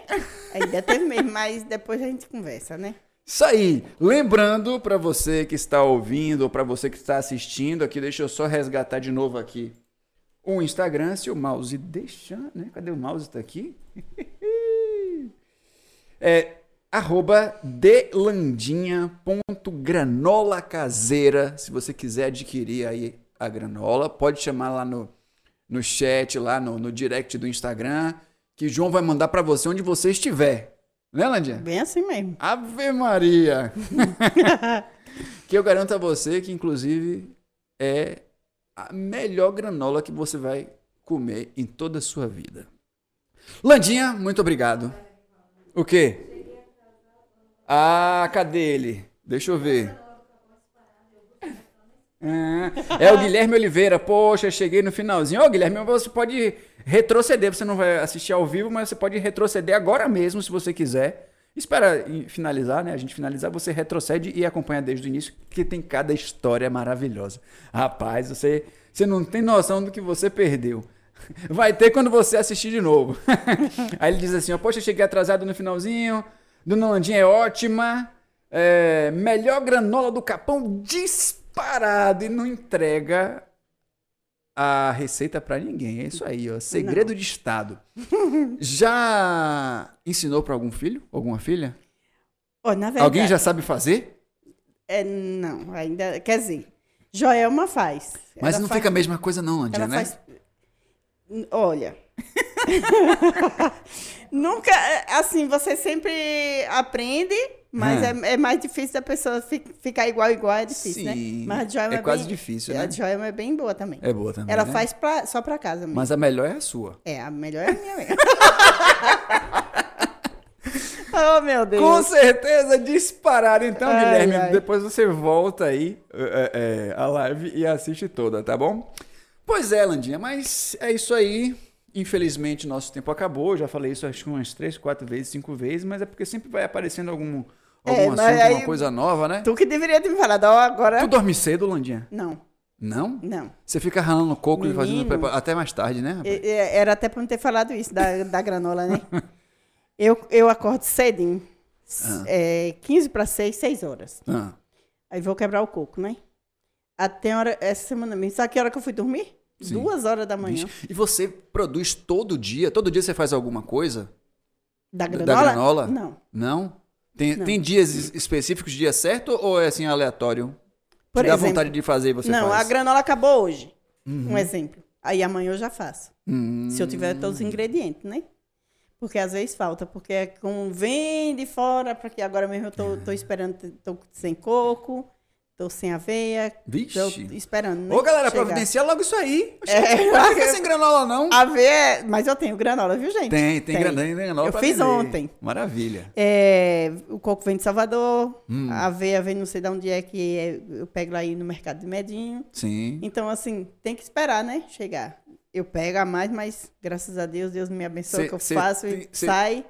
Ainda teve mesmo, mas depois a gente conversa, né? Isso aí. Lembrando pra você que está ouvindo ou pra você que está assistindo aqui, deixa eu só resgatar de novo aqui o Instagram, se o mouse deixar, né? Cadê o mouse? Tá aqui? [LAUGHS] é arroba delandinha.granola caseira. Se você quiser adquirir aí a granola, pode chamar lá no, no chat, lá no, no direct do Instagram, que João vai mandar pra você onde você estiver. Né, Landinha? Bem assim mesmo. Ave Maria! [LAUGHS] que eu garanto a você que, inclusive, é a melhor granola que você vai comer em toda a sua vida. Landinha, muito obrigado. O quê? Ah, cadê ele? Deixa eu ver. É o Guilherme Oliveira. Poxa, cheguei no finalzinho. Ô, Guilherme, você pode retroceder. Você não vai assistir ao vivo, mas você pode retroceder agora mesmo, se você quiser. Espera finalizar, né? A gente finalizar, você retrocede e acompanha desde o início, porque tem cada história maravilhosa. Rapaz, você, você não tem noção do que você perdeu. Vai ter quando você assistir de novo. [LAUGHS] Aí ele diz assim: ó, Poxa, cheguei atrasado no finalzinho. Dona Landinha é ótima. É, melhor granola do Capão disparado e não entrega a receita pra ninguém. É isso aí, ó. Segredo de Estado. [LAUGHS] Já ensinou pra algum filho? Alguma filha? Na verdade, Alguém já sabe fazer? É, não, ainda. Quer dizer, Joelma faz. Mas Ela não faz- fica a mesma coisa, não, Ela né? faz. Olha. [LAUGHS] Nunca. Assim, você sempre aprende, mas Hum. é, é mais difícil da pessoa fi- ficar igual, igual, é difícil, Sim, né? Mas a Joelma é é, quase bem- difícil, A né? Joelma é bem boa também. É boa também. Ela né? faz pra, só pra casa mesmo. Mas a melhor é a sua. É, a melhor é a minha mesmo. [LAUGHS] oh, meu Deus. Com certeza, disparado. Então, Ai, Guilherme, ai. depois você volta aí é, é, a live e assiste toda, tá bom? Pois é, Landinha, mas é isso aí. Infelizmente, nosso tempo acabou. Já falei isso acho que umas três, quatro vezes, cinco vezes, mas é porque sempre vai aparecendo algum, algum É, assunto, aí- alguma coisa nova, né? Tu que deveria ter me falado, ó, agora. Tu dorme cedo, Landinha? Não, Não? não. Você fica ralando coco e fazendo Menino. preparo até mais tarde, né? rapaz? E- e- Era até pra não ter falado isso da, da granola, né? [LAUGHS] eu, eu acordo cedinho. Ah. É, 15 para 6, 6 horas. Ah, Aí vou quebrar o coco, né? Até hora, essa semana mesmo. Sabe que hora que eu fui dormir? Sim. Duas horas da manhã. vixe. E você produz todo dia? Todo dia você faz alguma coisa? Da Da granola? granola? Não. Não? Tem, Não. tem dias es- específicos, dia certo, ou é assim aleatório? Por Te dá exemplo, vontade de fazer e você não, faz? a granola acabou hoje. Uhum. Um exemplo. Aí amanhã eu já faço. Hum. Se eu tiver todos os ingredientes, né? Porque às vezes falta, porque é com vem de fora, porque agora mesmo eu tô, tô esperando, tô sem coco, tô sem aveia, Vixe. tô esperando, né? Ô, galera, chegar. providencia logo isso aí. É, Não fica sem granola, não. Aveia, mas eu tenho granola, viu, gente? Tem, tem, granola, tem granola Eu fiz vender. ontem. Maravilha. É, o coco vem de Salvador, Hum. a aveia vem não sei de onde é que é, eu pego lá aí no mercado de Medinho. Sim. Então, assim, tem que esperar, né? Chegar. Eu pego a mais, mas graças a Deus, Deus me abençoa Cê- que eu cê faço tem- e cê- sai.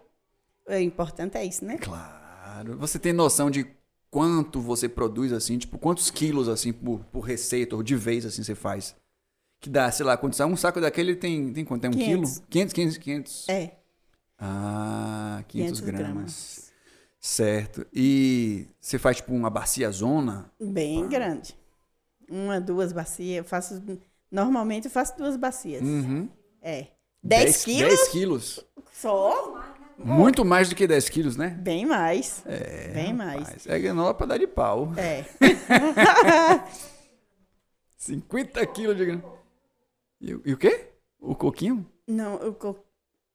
O importante é isso, né? Claro. Você tem noção de quanto você produz, assim? Tipo, quantos quilos, assim, por, por receita ou de vez, assim, você faz? Que dá, sei lá, quantos... Um saco daquele tem, tem quanto? Tem um 500. quilo? 500, 500, 500. É, Ah, 500, 500 gramas. gramas. Certo. E você faz, tipo, uma bacia zona? Bem grande. Uma, duas bacias. Eu faço. Normalmente eu faço duas bacias. Uhum. É. 10 quilos? 10 quilos. Só? Muito mais do que 10 quilos, né? Bem mais. É, Bem mais. Rapaz, é granola pra dar de pau. É. [LAUGHS] 50 quilos de granola. E, o- e o quê? O coquinho? Não, eu. co-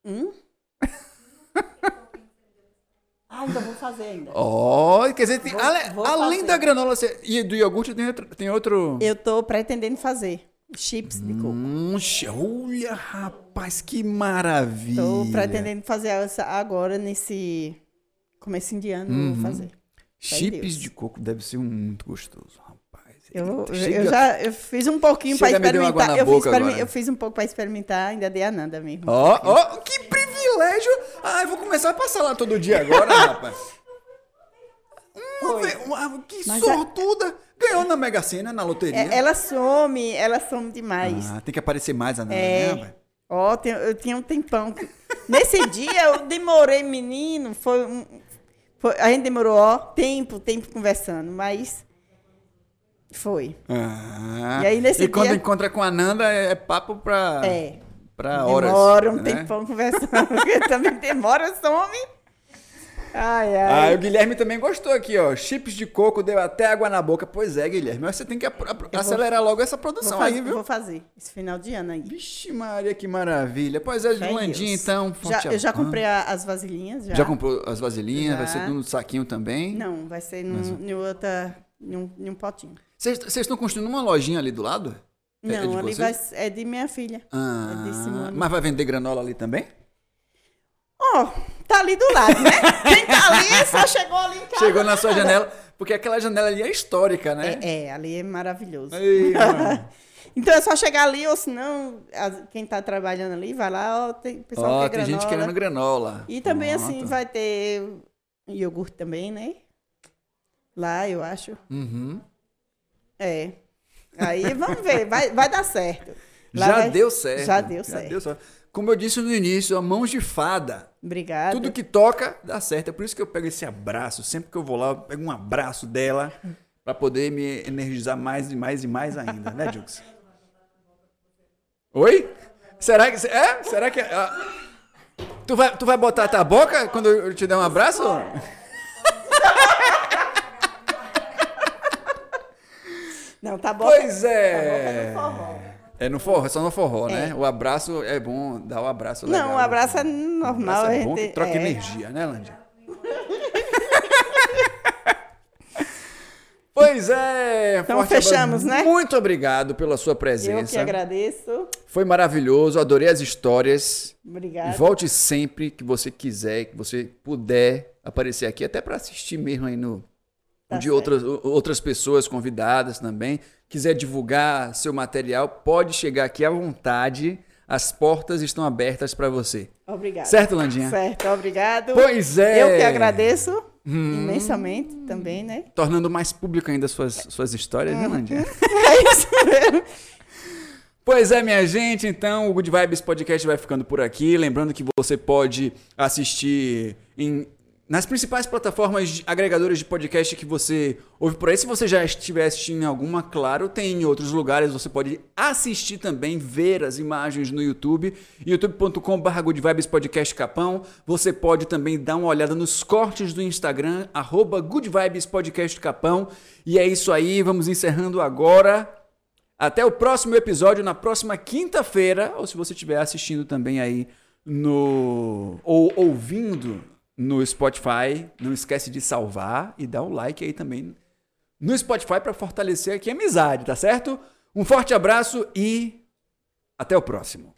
Hum? [LAUGHS] Ah, ainda vou fazer ainda. Ó, quer dizer, tem- Vou- ale- vou além fazer. da granola e do iogurte tem outro, tem outro... Eu tô pretendendo fazer. Chips de coco. Hum, olha, rapaz, que maravilha. Tô pretendendo fazer essa agora nesse comecinho de ano, Uhum. vou fazer. Chips Deus. de coco deve ser muito gostoso, rapaz. Eu, Chega- eu já eu fiz um pouquinho para experimentar. Eu fiz, agora. eu fiz um pouco para experimentar, ainda dei a Nanda mesmo. Ó, ó, que privilégio! Ah, eu vou começar a passar lá todo dia agora, rapaz. [LAUGHS] Uma- que Mas sortuda! Ganhou na Mega Sena, na loteria. É, ela some, ela some demais. Ah, tem que aparecer mais a Nanda, É. né? Ó, tem- eu tinha um tempão. que- Nesse [LAUGHS] dia eu demorei, menino. Foi, um- foi- a gente demorou, ó, tempo, tempo conversando, mas foi. Ah, E aí, nesse e quando dia- encontra com a Nanda, é, é papo pra, É. pra horas. Demora um né? tempão conversando. [LAUGHS] porque também demora, some. Ai, Ah, ai. o Guilherme também gostou aqui, ó. Chips de coco deu até água na boca. Pois é, Guilherme. Mas você tem que apro- vou- acelerar logo essa produção faz- aí, viu? vou fazer esse final de ano aí. Vixe, Maria, que maravilha. Pois é, Fé em Landinha, então. Já, eu já comprei a- as vasilhinhas. Já, Já comprou as vasilhinhas? Vai Já. ser no saquinho também? Não, vai ser num, num, outra, num, num potinho. Vocês estão construindo uma lojinha ali do lado? É- é Não, de ali vai, é de minha filha. Ah, É de Simone. mas vai vender granola ali também? Ó, tá ali do lado, né? Quem tá ali só chegou ali em casa. Chegou na sua janela, porque aquela janela ali é histórica, né? É, é, ali é maravilhoso. Mano. [LAUGHS] Então é só chegar ali, ou senão, quem tá trabalhando ali, vai lá, ó, tem pessoal Ó, que tem quer gente granola. querendo granola. E também, Pronto. assim, vai ter iogurte também, né? Lá, eu acho. Uhum. É. Aí, vamos ver, vai, vai dar certo. Lá Já vai- deu certo. Já deu certo. Como eu disse no início, a mãos de fada. Obrigada. Tudo que toca dá certo. É por isso que eu pego esse abraço. Sempre que eu vou lá, eu pego um abraço dela pra poder me energizar mais e mais e mais ainda, né, Jux? Oi? Será que. É? Será que. ah, Tu vai, tu vai botar a tua boca quando eu te der um abraço? Não, tá bom. Pois é. Tá bom, tá forró. É no forró, é só no forró, né? O abraço é bom, dar o abraço legal. Não, o abraço é O normal. abraço é bom que troca é. energia, né, Landia? [LAUGHS] pois é. Então fechamos, abraço. né? Muito obrigado pela sua Eu presença. que agradeço. Foi maravilhoso, adorei as histórias. Obrigada. E volte sempre que você quiser, que você puder aparecer aqui, até para assistir mesmo aí no Tá de certo. outras, outras pessoas convidadas também. Quiser divulgar seu material, pode chegar aqui à vontade. As portas estão abertas para você. Obrigada. Certo, Landinha? Certo, obrado. Pois é. Eu que agradeço Hum. imensamente também, né? Tornando mais público ainda suas, suas histórias, né, Landinha? [LAUGHS] É isso mesmo. Pois é, minha gente, então o Good Vibes Podcast vai ficando por aqui. Lembrando que você pode assistir em- nas principais plataformas agregadoras de podcast que você ouve por aí. Se você já estiver assistindo em alguma, claro, tem em outros lugares. Você pode assistir também, ver as imagens no YouTube, youtube.com.br Good Vibes Podcast Capão. Você pode também dar uma olhada nos cortes do Instagram, arroba Good Vibes Podcast Capão. E é isso aí, vamos encerrando agora. Até o próximo episódio, na próxima quinta-feira, ou se você estiver assistindo também aí no. ou ouvindo no Spotify, não esquece de salvar e dar um like aí também no Spotify para fortalecer aqui a amizade, tá certo? Um forte abraço e até o próximo.